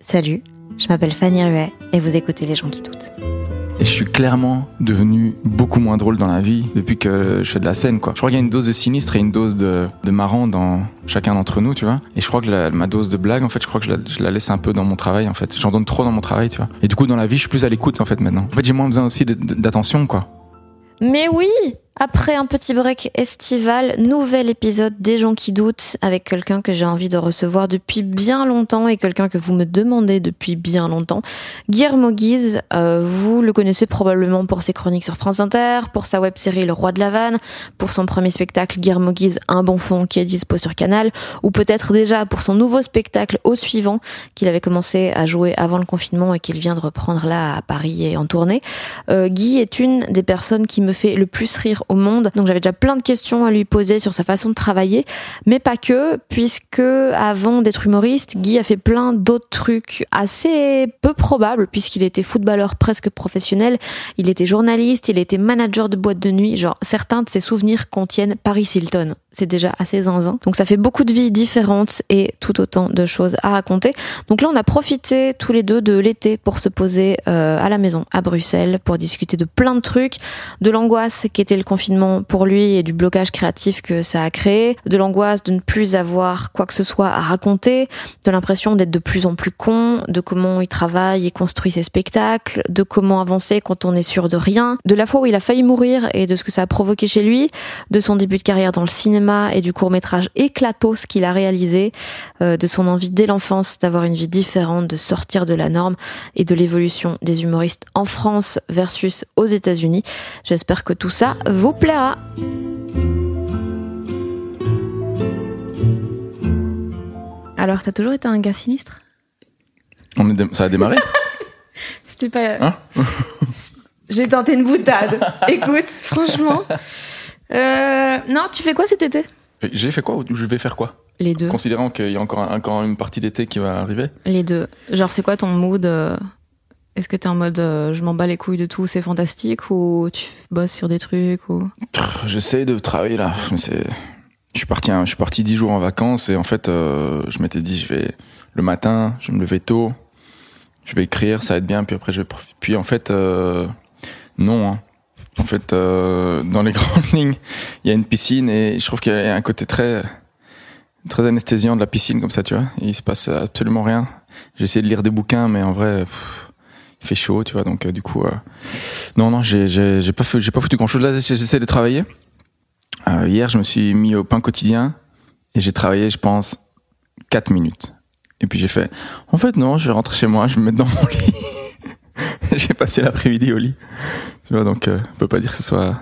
Salut, je m'appelle Fanny Ruet et vous écoutez Les gens qui doutent. Et je suis clairement devenu beaucoup moins drôle dans la vie depuis que je fais de la scène, quoi. Je crois qu'il y a une dose de sinistre et une dose de, de marrant dans chacun d'entre nous, tu vois. Et je crois que la- ma dose de blague, en fait, je crois que je la, je la laisse un peu dans mon travail, en fait. J'en donne trop dans mon travail, tu vois. Et du coup, dans la vie, je suis plus à l'écoute, en fait, maintenant. En fait, j'ai moins besoin aussi d'attention, quoi. Mais oui Après un petit break estival, nouvel épisode des gens qui doutent avec quelqu'un que j'ai envie de recevoir depuis bien longtemps et quelqu'un que vous me demandez depuis bien longtemps. Guillermo Guise, euh, vous le connaissez probablement pour ses chroniques sur France Inter, pour sa web-série Le Roi de la Vanne, pour son premier spectacle Guillermo Guise, Un bon fond qui est dispo sur Canal, ou peut-être déjà pour son nouveau spectacle Au suivant qu'il avait commencé à jouer avant le confinement et qu'il vient de reprendre là à Paris et en tournée. Euh, Guy est une des personnes qui me fait le plus rire au monde. Donc j'avais déjà plein de questions à lui poser sur sa façon de travailler, mais pas que, puisque avant d'être humoriste, Guy a fait plein d'autres trucs assez peu probables, puisqu'il était footballeur presque professionnel, il était journaliste, il était manager de boîte de nuit. Genre certains de ses souvenirs contiennent Paris Hilton. C'est déjà assez zinzin. Donc ça fait beaucoup de vies différentes et tout autant de choses à raconter. Donc là, on a profité tous les deux de l'été pour se poser euh, à la maison à Bruxelles pour discuter de plein de trucs, de l'angoisse qu'était le confinement pour lui et du blocage créatif que ça a créé, de l'angoisse de ne plus avoir quoi que ce soit à raconter, de l'impression d'être de plus en plus con, de comment il travaille et construit ses spectacles, de comment avancer quand on est sûr de rien, de la fois où il a failli mourir et de ce que ça a provoqué chez lui, de son début de carrière dans le cinéma et du court métrage éclatos qu'il a réalisé, euh, de son envie dès l'enfance d'avoir une vie différente, de sortir de la norme et de l'évolution des humoristes en France versus aux États-Unis. J'espère que tout ça vous plaira. Alors, t'as toujours été un gars sinistre? On est ça a démarré? C'était pas. Hein? J'ai tenté une boutade. Écoute, franchement. Euh, non, tu fais quoi cet été? J'ai fait quoi ou je vais faire quoi? Les deux. Considérant qu'il y a encore, un- encore une partie d'été qui va arriver? Les deux. Genre, c'est quoi ton mood euh, Est-ce que t'es en mode euh, je m'en bats les couilles de tout, c'est fantastique Ou tu bosses sur des trucs ou... J'essaie de travailler là. Je suis parti, un- je suis parti dix jours en vacances et en fait, euh, je m'étais dit, je vais le matin, je vais me lever tôt, je vais écrire, ça va être bien. Puis après, je vais. Puis en fait, euh, non. hein. En fait, dans les grandes lignes, il y a une piscine et je trouve qu'il y a un côté très très anesthésiant de la piscine comme ça, tu vois. Il se passe absolument rien. J'ai de lire des bouquins, mais en vrai, fait chaud, tu vois. Donc euh, du coup, euh, non, non, j'ai pas fait, j'ai pas foutu grand chose. Là, j'essaie de travailler. Euh, hier, je me suis mis au pain quotidien et j'ai travaillé, je pense, 4 minutes. Et puis j'ai fait, en fait, non, je vais rentrer chez moi, je vais me mettre dans mon lit. j'ai passé l'après-midi au lit. Tu vois, donc, euh, on peut pas dire que ce soit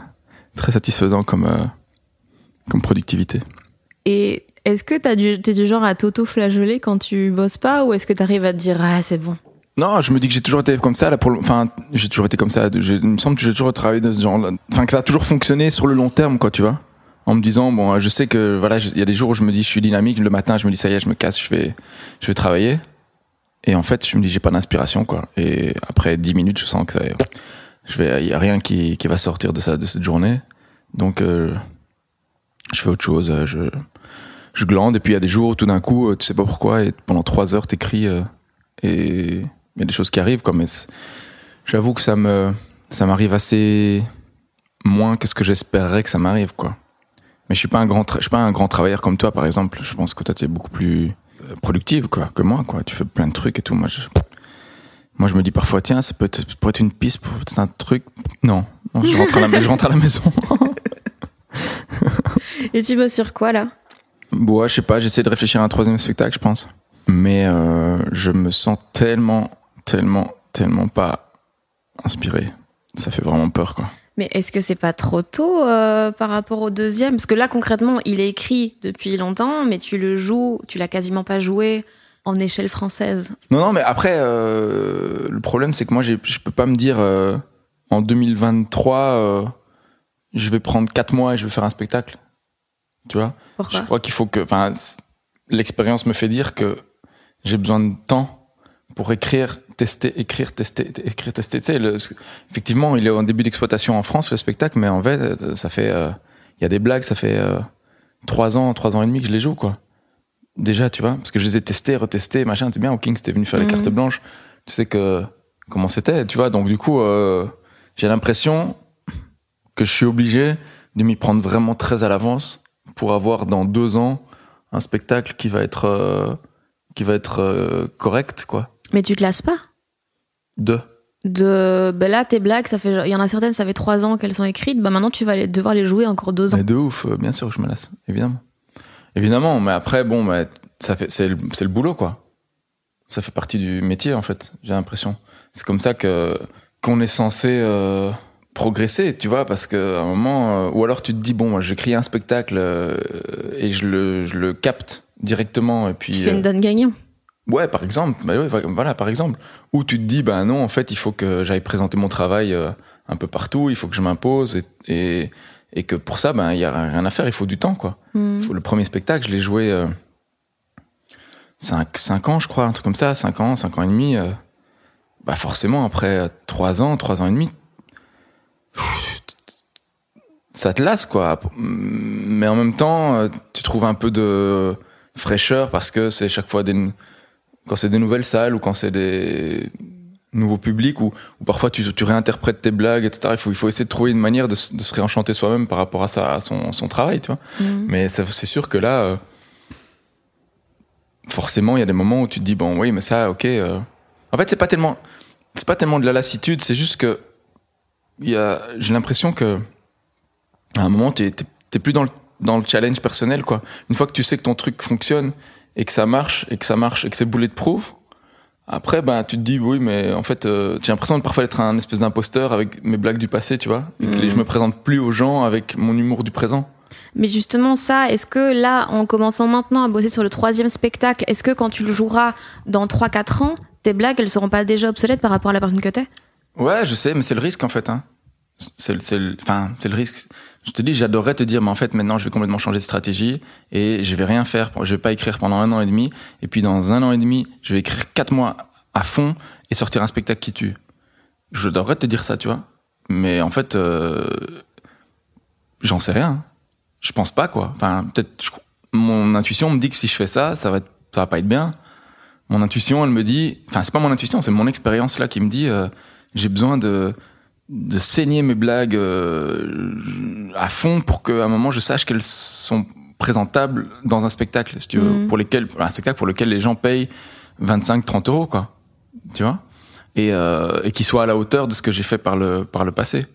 très satisfaisant comme, comme productivité. Et est-ce que t'as du, t'es du genre à t'auto-flageoler quand tu bosses pas Ou est-ce que t'arrives à te dire ah, c'est bon Non, je me dis que j'ai toujours été comme ça. Là, pour enfin, j'ai toujours été comme ça. Il me semble que j'ai toujours travaillé de ce genre. Enfin, que ça a toujours fonctionné sur le long terme, quoi, tu vois. En me disant, bon, je sais que voilà, il y a des jours où je me dis, je suis dynamique. Le matin, je me dis, ça y est, je me casse, je vais, je vais travailler. Et en fait, je me dis, j'ai pas d'inspiration, quoi. Et après 10 minutes, je sens que ça, je vais, il y a rien qui, qui va sortir de ça, de cette journée. Donc, euh, je fais autre chose. euh, Je, je glande. Et puis il y a des jours où tout d'un coup, euh, tu sais pas pourquoi, et pendant trois heures, t'écris. euh, et y a des choses qui arrivent quoi mais j'avoue que ça me ça m'arrive assez moins que ce que j'espérerais que ça m'arrive quoi Mais je suis pas un grand, je suis pas un grand travailleur comme toi, par exemple. Je pense que toi, tu es beaucoup plus euh, productive, quoi, que moi, quoi. Tu fais plein de trucs et tout. Moi, je, moi, je me dis parfois, tiens, ça peut être, ça pourrait être une piste pour peut-être un truc. Non, Non, je rentre à la, je rentre à la maison. Et tu bosses sur quoi là? Bon, ouais, je sais pas, j'essaie de réfléchir à un troisième spectacle, je pense. Mais euh, je me sens tellement, tellement, tellement pas inspiré. Ça fait vraiment peur, quoi. Mais est-ce que c'est pas trop tôt euh, par rapport au deuxième? Parce que là, concrètement, il est écrit depuis longtemps, mais tu le joues, tu l'as quasiment pas joué en échelle française. Non, non, mais après, euh, le problème, c'est que moi, je peux pas me dire euh, en 2023, euh, je vais prendre 4 mois et je vais faire un spectacle. Tu vois? Pourquoi? Je crois qu'il faut que. Enfin, l'expérience me fait dire que j'ai besoin de temps pour écrire, tester, écrire, tester, écrire, tester. Tu sais, le- effectivement, il est en début d'exploitation en France, le spectacle, mais en fait, euh, ça fait. euh, Il y a des blagues, ça fait euh, 3 ans, 3 ans et demi que je les joue, quoi. Déjà, tu vois, parce que je les ai testés, retestés, machin. C'est bien, au King, c'était venu faire les Mhm. cartes blanches. Tu sais que comment c'était, tu vois. Donc, du coup, euh, j'ai l'impression que je suis obligé de m'y prendre vraiment très à l'avance pour avoir dans deux ans un spectacle qui va être euh, qui va être euh, correct, quoi. Mais tu te lasses pas De. de ben là tes blagues ça fait il y en a certaines ça fait trois ans qu'elles sont écrites bah maintenant tu vas les- devoir les jouer encore deux ans Mais de ouf, euh, bien sûr que je me lasse, évidemment. Évidemment, mais après, bon, bah, ça fait, c'est le, boulot, quoi. Ça fait partie du métier, en fait, j'ai l'impression. C'est comme ça que, qu'on est censé euh, progresser, tu vois, parce qu'à un moment, euh, ou alors tu te dis, bon, moi, j'écris un spectacle euh, et je le, je le capte directement, et puis. tu fais une donne gagnant Ouais, par exemple. Bah ouais, voilà, par exemple. Ou tu te dis, bah non, en fait, il faut que j'aille présenter mon travail euh, un peu partout, il faut que je m'impose et, et, et que pour ça, ben il y a rien à faire, il faut du temps, quoi. Hmm. Faut- le premier spectacle, je l'ai joué euh, 5, cinq ans, je crois, un truc comme ça, 5 ans, 5 ans et demi. euh, bah forcément, après 3 ans, 3 ans et demi, ça te lasse, quoi. Mais en même temps, euh, tu trouves un peu de fraîcheur parce que c'est chaque fois des, quand c'est des nouvelles salles ou quand c'est des nouveaux publics ou, parfois tu, tu réinterprètes tes blagues, etc. Il faut, il faut essayer de trouver une manière de, se- de se réenchanter soi-même par rapport à, ça, à son, son travail, tu vois. Mhm. Mais c'est sûr que là, euh, forcément, il y a des moments où tu te dis bon, oui, mais ça, ok. euh. En fait, c'est pas tellement, c'est pas tellement de la lassitude, c'est juste que il y a, j'ai l'impression que à un moment, tu t'es plus dans le, dans le challenge personnel, quoi. Une fois que tu sais que ton truc fonctionne et que ça marche et que ça marche et que c'est bulletproof, après, ben, tu te dis, oui, mais en fait, euh, j'ai l'impression de parfois être un espèce d'imposteur avec mes blagues du passé, tu vois. Et que Mhm. je me présente plus aux gens avec mon humour du présent. mais justement ça est-ce que là en commençant maintenant à bosser sur le troisième spectacle est-ce que quand tu le joueras dans 3-4 ans tes blagues elles seront pas déjà obsolètes par rapport à la personne que t'es? Ouais, je sais, mais c'est le risque en fait. Hein. C'est le, le- enfin, c'est le risque. Je te dis, j'adorerais te dire, mais en fait, maintenant, je vais complètement changer de stratégie et je vais rien faire. Je vais pas écrire pendant un an et demi. Et puis, dans un an et demi, je vais écrire quatre mois à fond et sortir un spectacle qui tue. Je devrais te dire ça, tu vois. Mais en fait, euh, j'en sais rien. Je pense pas, quoi. Enfin, peut-être, mon intuition me dit que si je fais ça, ça va, ça va pas être bien. Mon intuition, elle me dit, enfin, c'est pas mon intuition, c'est mon expérience là qui me dit, euh, j'ai besoin de, de saigner mes blagues euh, à fond pour qu'à un moment je sache qu'elles sont présentables dans un spectacle, si tu veux, Mhm. pour lesquels, un spectacle pour lequel les gens payent 25-30 euros, quoi. Tu vois? Et, euh, et qui soit à la hauteur de ce que j'ai fait par le, par le passé.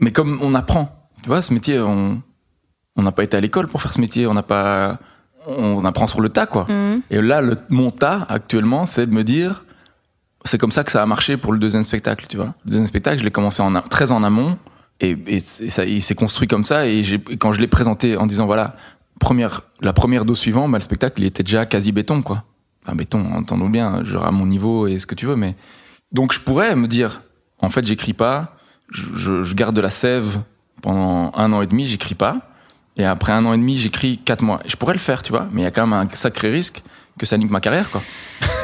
Mais comme on apprend, tu vois, ce métier, on, on n'a pas été à l'école pour faire ce métier, on n'a pas, on apprend sur le tas, quoi. Mhm. Et là, le, mon tas actuellement, c'est de me dire, c'est comme ça que ça a marché pour le deuxième spectacle, tu vois. Le deuxième spectacle, je l'ai commencé en, très en amont, et, et ça, il s'est construit comme ça. Et, et quand je l'ai présenté en disant, voilà, première, la première dose suivante, bah, le spectacle, il était déjà quasi béton, quoi. Béton, entendons bien, genre à mon niveau et ce que tu veux, mais donc je pourrais me dire, en fait, j'écris pas, je, je- je garde de la sève pendant un an et demi, j'écris pas. Et après un an et demi, j'écris quatre mois. Je pourrais le faire, tu vois, mais il y a quand même un sacré risque que ça nique ma carrière, quoi.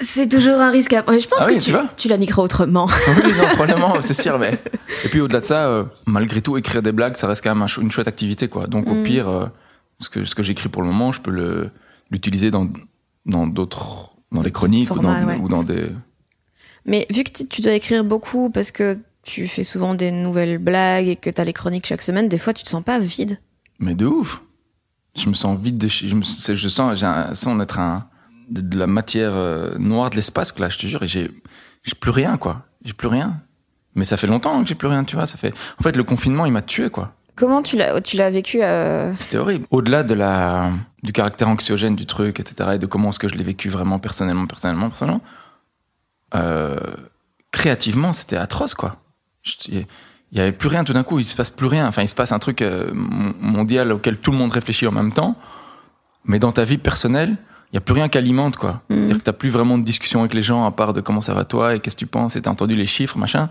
c'est toujours un risque à... je pense Ah oui, que tu tu, la niqueras autrement oui, non, probablement, c'est sûr, mais. Et puis au-delà de ça, euh, malgré tout, écrire des blagues, ça reste quand même une chouette activité, quoi. Donc au Mm. pire, euh, ce que, ce que j'écris pour le moment, je peux le, l'utiliser dans, dans d'autres, dans des chroniques ou, dans, ouais. ou dans des. Mais vu que tu dois écrire beaucoup parce que tu fais souvent des nouvelles blagues et que tu as les chroniques chaque semaine, des fois tu te sens pas vide. Mais de ouf. Je me sens vide de je, me, je sens, j'ai un, sens d'être un, de, de la matière euh, noire de l'espace, que là, je te jure, et j'ai, j'ai plus rien, quoi. J'ai plus rien. Mais ça fait longtemps que j'ai plus rien, tu vois. Ça fait, en fait, le confinement, il m'a tué, quoi. Comment tu l'as, tu l'as vécu euh, C'était horrible. Au-delà de la, du caractère anxiogène du truc, etc., et de comment est-ce que je l'ai vécu vraiment personnellement, personnellement, personnellement, euh, créativement, c'était atroce, quoi. Il y avait plus rien tout d'un coup, il se passe plus rien. Enfin, il se passe un truc euh, mon- mondial auquel tout le monde réfléchit en même temps, mais dans ta vie personnelle, il y a plus rien qui alimente, quoi. Mhm. C'est-à-dire que t'as plus vraiment de discussion avec les gens à part de comment ça va toi et qu'est-ce que tu penses et t'as entendu les chiffres, machin.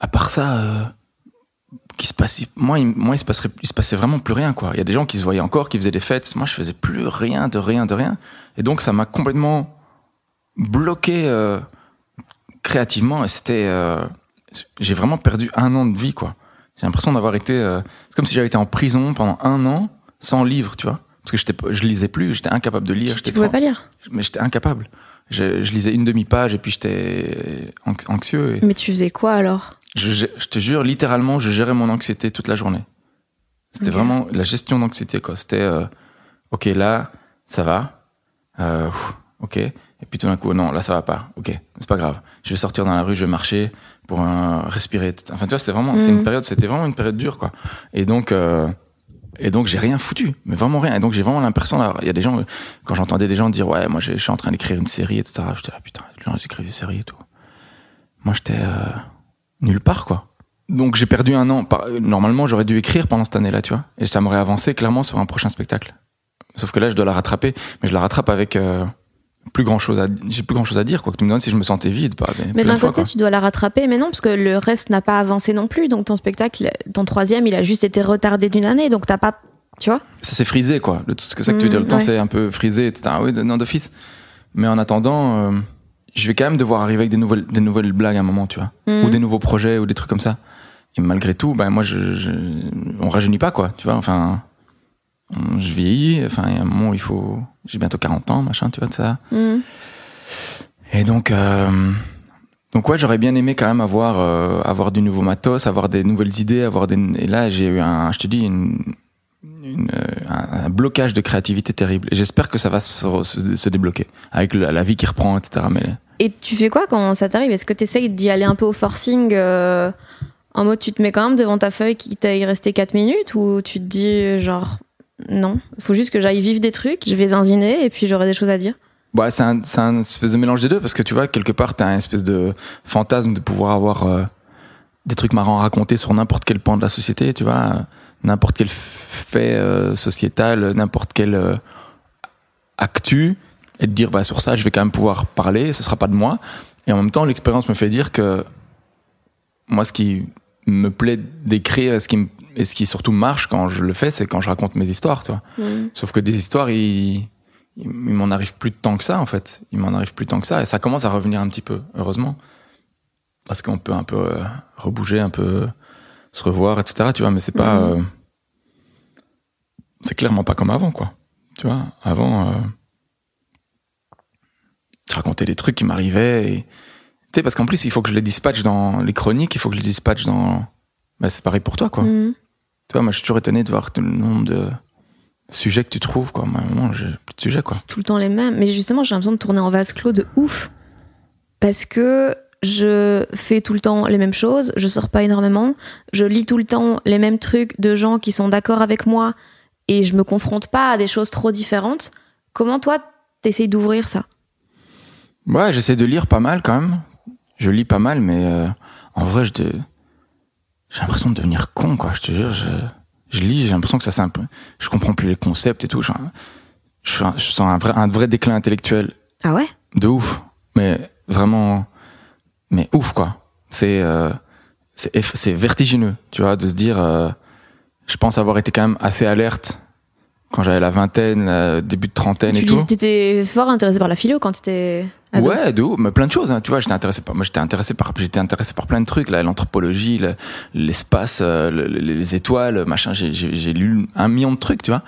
À part ça, euh, qui se passe, moi, il, moi, il se passerait, il se passait vraiment plus rien, quoi. Il y a des gens qui se voyaient encore, qui faisaient des fêtes. Moi, je faisais plus rien, de rien, de rien. Et donc, ça m'a complètement bloqué euh, créativement. Et c'était, euh, j'ai vraiment perdu un an de vie, quoi. J'ai l'impression d'avoir été, c'est comme si j'avais été en prison pendant un an sans livre, tu vois. Parce que j'étais, je lisais plus, j'étais incapable de lire. Tu pouvais pas lire. mais j'étais incapable. Je, je lisais une demi-page et puis j'étais anx- anxieux. Et Mais tu faisais quoi alors? Je, je- je te jure, littéralement, je gérais mon anxiété toute la journée. C'était vraiment la gestion d'anxiété, quoi. C'était, euh, ok, là, ça va. Euh, ok. Et puis tout d'un coup, non, là, ça va pas. Ok, c'est pas grave. Je vais sortir dans la rue, je vais marcher pour euh, respirer. Enfin, tu vois, c'était vraiment, c'est Mhm. une période, c'était vraiment une période dure, quoi. Et donc, euh, et donc, j'ai rien foutu, mais vraiment rien. Et donc, j'ai vraiment l'impression il y a des gens, euh, quand j'entendais des gens dire, ouais, moi, je suis en train d'écrire une série, etc. J'étais là, putain, les gens, écrivent des séries et tout. Moi, j'étais euh, nulle part, quoi. Donc, j'ai perdu un an. Par- Normalement, j'aurais dû écrire pendant cette année-là, tu vois. Et ça m'aurait avancé clairement sur un prochain spectacle. Sauf que là, je dois la rattraper, mais je la rattrape avec euh, plus grand chose à, j'ai plus grand chose à dire, quoi. Que tu me demandes si je me sentais vide, mais, d'un côté, quoi. tu dois la rattraper, mais non, parce que le reste n'a pas avancé non plus. Donc ton spectacle, ton troisième, il a juste été retardé d'une année, donc t'as pas, tu vois? Ça s'est frisé quoi. Le, ce que ça que tu veux dire. Le Mm, temps c'est un peu frisé etc oui de- non d'office. Mais en attendant euh, je vais quand même devoir arriver avec des nouvelles des nouvelles blagues à un moment tu vois. Mhm. ou des nouveaux projets ou des trucs comme ça. Et malgré tout ben moi je, je on rajeunit pas quoi tu vois. Enfin je vieillis enfin il y a un moment où il faut j'ai bientôt 40 ans machin tu vois de ça Mhm. et donc, euh, donc ouais, j'aurais bien aimé quand même avoir euh, avoir du nouveau matos, avoir des nouvelles idées, avoir des. Et là, j'ai eu un, je te dis, une, une, euh, un, un blocage de créativité terrible. Et j'espère que ça va se, se, se débloquer avec la, la vie qui reprend, etc. Mais Et tu fais quoi quand ça t'arrive? Est-ce que tu essayes d'y aller un peu au forcing euh, En mode, tu te mets quand même devant ta feuille qui t'a y resté 4 minutes Ou tu te dis, genre, non, il faut juste que j'aille vivre des trucs, je vais zinziner et puis j'aurai des choses à dire bah, c'est un, un espèce de mélange des deux parce que tu vois, quelque part, t'as un espèce de fantasme de pouvoir avoir euh, des trucs marrants à raconter sur n'importe quel pan de la société, tu vois, euh, n'importe quel fait euh, sociétal, n'importe quel actu, et de dire, bah, sur ça, je vais quand même pouvoir parler, ce sera pas de moi. Et en même temps, l'expérience me fait dire que moi, ce qui me plaît d'écrire ce qui, me- et ce qui surtout marche quand je le fais, c'est quand je raconte mes histoires, tu vois. Sauf que des histoires, il, m'en arrive plus de temps que ça, en fait. Il m'en arrive plus de temps que ça. Et ça commence à revenir un petit peu, heureusement. Parce qu'on peut un peu euh, rebouger, un peu se revoir, etc. Tu vois, mais c'est pas. Mhm. euh, c'est clairement pas comme avant, quoi. Tu vois, avant. euh, je racontais des trucs qui m'arrivaient. Et... Tu sais, parce qu'en plus, il faut que je les dispatche dans les chroniques, il faut que je les dispatche dans. Bah, c'est pareil pour toi, quoi. Mhm. Tu vois, moi, je suis toujours étonné de voir le nombre de sujets que tu trouves, quoi. Moi, j'ai plus de sujets, quoi. C'est tout le temps les mêmes. Mais justement, j'ai l'impression de tourner en vase clos de ouf. Parce que je fais tout le temps les mêmes choses, je sors pas énormément, je lis tout le temps les mêmes trucs de gens qui sont d'accord avec moi et je me confronte pas à des choses trop différentes. Comment toi, t'essayes d'ouvrir ça? Ouais, j'essaie de lire pas mal, quand même. Je lis pas mal, mais euh, en vrai, je te- j'ai l'impression de devenir con, quoi. Je te jure, je, je lis, j'ai l'impression que ça, c'est un peu... Je comprends plus les concepts et tout. Je, je, je sens un vrai, un vrai déclin intellectuel Ah ouais? De ouf. Mais vraiment, mais ouf quoi. C'est euh, c'est vertigineux, tu vois, de se dire. euh, je pense avoir été quand même assez alerte quand j'avais la vingtaine, euh, début de trentaine et Tu tout. lis- t'étais fort intéressé par la philo quand t'étais ado. Ouais, de ouf, mais plein de choses. hein, tu vois, j'étais intéressé par, moi, j'étais intéressé par, j'étais intéressé par plein de trucs, là, l'anthropologie, le- l'espace, euh, le- le- les étoiles, machin. J'ai, j'ai, j'ai lu un million de trucs, tu vois.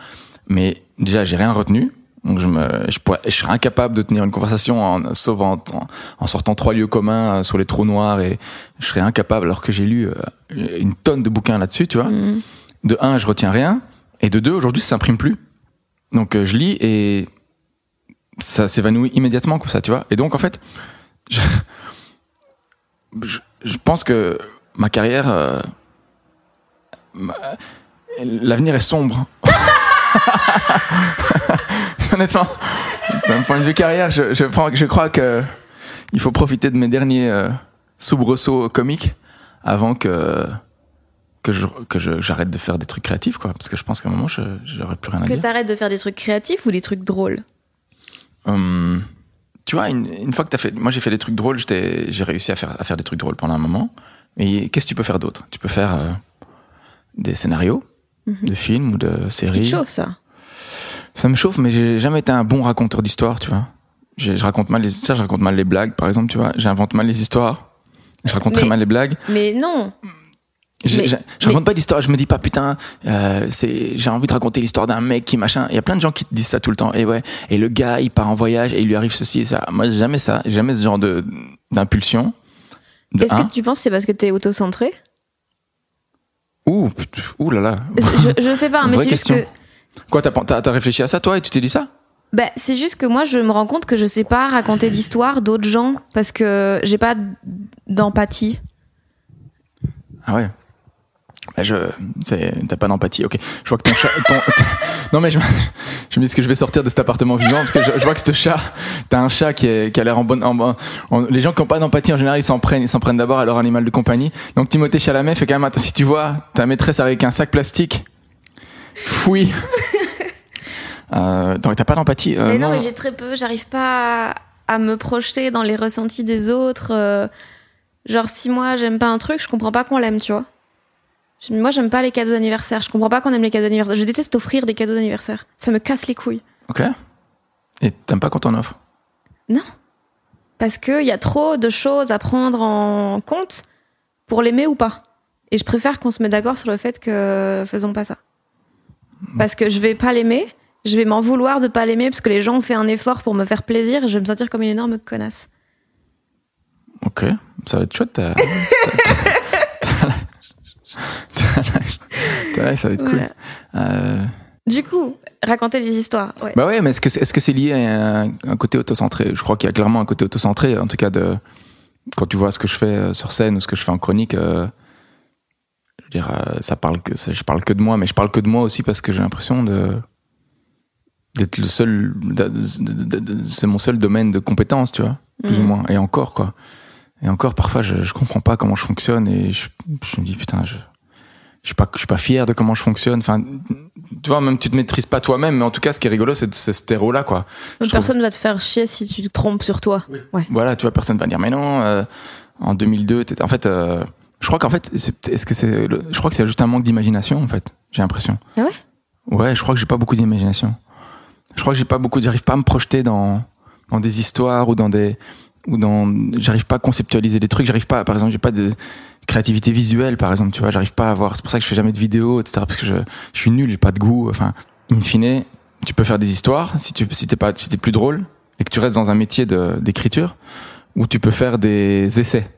Mais déjà, j'ai rien retenu. Donc je me, je pourrais, je serais incapable de tenir une conversation en, sauf en, sortant trois lieux communs euh, sur les trous noirs et je serais incapable alors que j'ai lu euh, une tonne de bouquins là-dessus, tu vois. Mhm. de un, je retiens rien, et de deux, aujourd'hui, ça s'imprime plus. Donc, je lis et ça s'évanouit immédiatement, comme ça, tu vois. Et donc, en fait, je, je, je pense que ma carrière, euh, l'avenir est sombre. Honnêtement, d'un point de vue carrière, je, je, crois que il faut profiter de mes derniers euh, soubresauts comiques avant que que je que je- j'arrête de faire des trucs créatifs, quoi. Parce que je pense qu'à un moment, je j'aurais plus rien à Que dire. t'arrêtes de faire des trucs créatifs ou des trucs drôles? Hum, tu vois, une, une fois que t'as fait, moi j'ai fait des trucs drôles, j'ai réussi à faire, à faire des trucs drôles pendant un moment. Et qu'est-ce que tu peux faire d'autre? Tu peux faire euh, des scénarios de films ou de Mhm. Ce qui te séries. chauffe, ça. Ça me chauffe, mais j'ai jamais été un bon raconteur d'histoires, tu vois. Je raconte mal les histoires, je raconte mal les blagues, par exemple, tu vois. J'invente mal les histoires. Je raconte très mal les blagues. Mais non. Mais- je raconte pas d'histoire, je me dis pas putain, euh, j'ai envie de raconter l'histoire d'un mec qui machin. Il y a plein de gens qui te disent ça tout le temps. Et ouais, et le gars il part en voyage et il lui arrive ceci et ça. Moi jamais ça, jamais ce genre de d'impulsion. Est-ce que tu penses que c'est parce que t'es auto-centré? Ouh, putain, ouh là là. je, je sais pas, mais Vraie c'est juste que. Quoi, t'as réfléchi à ça toi et tu t'es dit ça? Bah, c'est juste que moi, je me rends compte que je sais pas raconter d'histoires d'autres gens parce que j'ai pas d'empathie. Ah ouais. Bah, je, t'as pas d'empathie. Ok. Je vois que ton chat. ton- non mais je, je me dis que je vais sortir de cet appartement vivant parce que je, je vois que ce chat, t'as un chat qui, est, qui a l'air en bonne. En, en- en- les gens qui ont pas d'empathie en général ils s'en prennent, ils s'en prennent d'abord à leur animal de compagnie. Donc Timothée Chalamet fait quand même attention. Si tu vois ta maîtresse avec un sac plastique, fouille. Euh, donc t'as pas d'empathie. Euh, mais non, non. mais j'ai très peu. J'arrive pas à, à me projeter dans les ressentis des autres. euh, genre, si moi j'aime pas un truc, je comprends pas qu'on l'aime, tu vois. Moi, j'aime pas les cadeaux d'anniversaire. Je comprends pas qu'on aime les cadeaux d'anniversaire. Je déteste offrir des cadeaux d'anniversaire. Ça me casse les couilles. Ok. Et t'aimes pas quand on offre? Non. Parce qu'il y a trop de choses à prendre en compte pour l'aimer ou pas. Et je préfère qu'on se mette d'accord sur le fait que faisons pas ça. Parce que je vais pas l'aimer, je vais m'en vouloir de pas l'aimer parce que les gens ont fait un effort pour me faire plaisir et je vais me sentir comme une énorme connasse. Ok. Ça va être chouette. t'as- t'as- t'as- t'as- Ça va être cool. Voilà. Euh, Du coup, raconter des histoires. Ouais. Bah ouais, mais est-ce que c'est, est-ce que c'est lié à un, un côté autocentré? Je crois qu'il y a clairement un côté autocentré, en tout cas de quand tu vois ce que je fais euh, sur scène ou ce que je fais en chronique. euh, je veux dire, ça parle que ça- je parle que de moi, mais je parle que de moi aussi parce que j'ai l'impression de d'être le seul, de- de- de- de- c'est mon seul domaine de compétence, tu vois, plus ou Mhm. moins. Et encore quoi. Et encore, parfois, je, je comprends pas comment je fonctionne et je, je me dis putain, je je suis pas je suis pas fier de comment je fonctionne. Enfin, tu vois, même tu te maîtrises pas toi-même, mais en tout cas, ce qui est rigolo, c'est ce terreau là, quoi. trouve- Personne va te faire chier si tu te trompes sur toi. Ouais. Voilà, tu vois, personne va dire, mais non, euh, en 2002, t'étais- en fait, euh, je crois qu'en fait, est-ce que c'est, le- je crois que c'est juste un manque d'imagination, en fait, j'ai l'impression. Ah ouais? Ouais, je crois que j'ai pas beaucoup d'imagination. Je crois que j'ai pas beaucoup, j'arrive pas à me projeter dans, dans des histoires ou dans des, ou dans, j'arrive pas à conceptualiser des trucs, j'arrive pas, par exemple, j'ai pas de créativité visuelle, par exemple, tu vois, j'arrive pas à avoir, c'est pour ça que je fais jamais de vidéos, etc., parce que je, je suis nul, j'ai pas de goût, enfin, in fine, tu peux faire des histoires si tu, si t'es pas, si t'es plus drôle et que tu restes dans un métier d'écriture, ou tu peux faire des essais.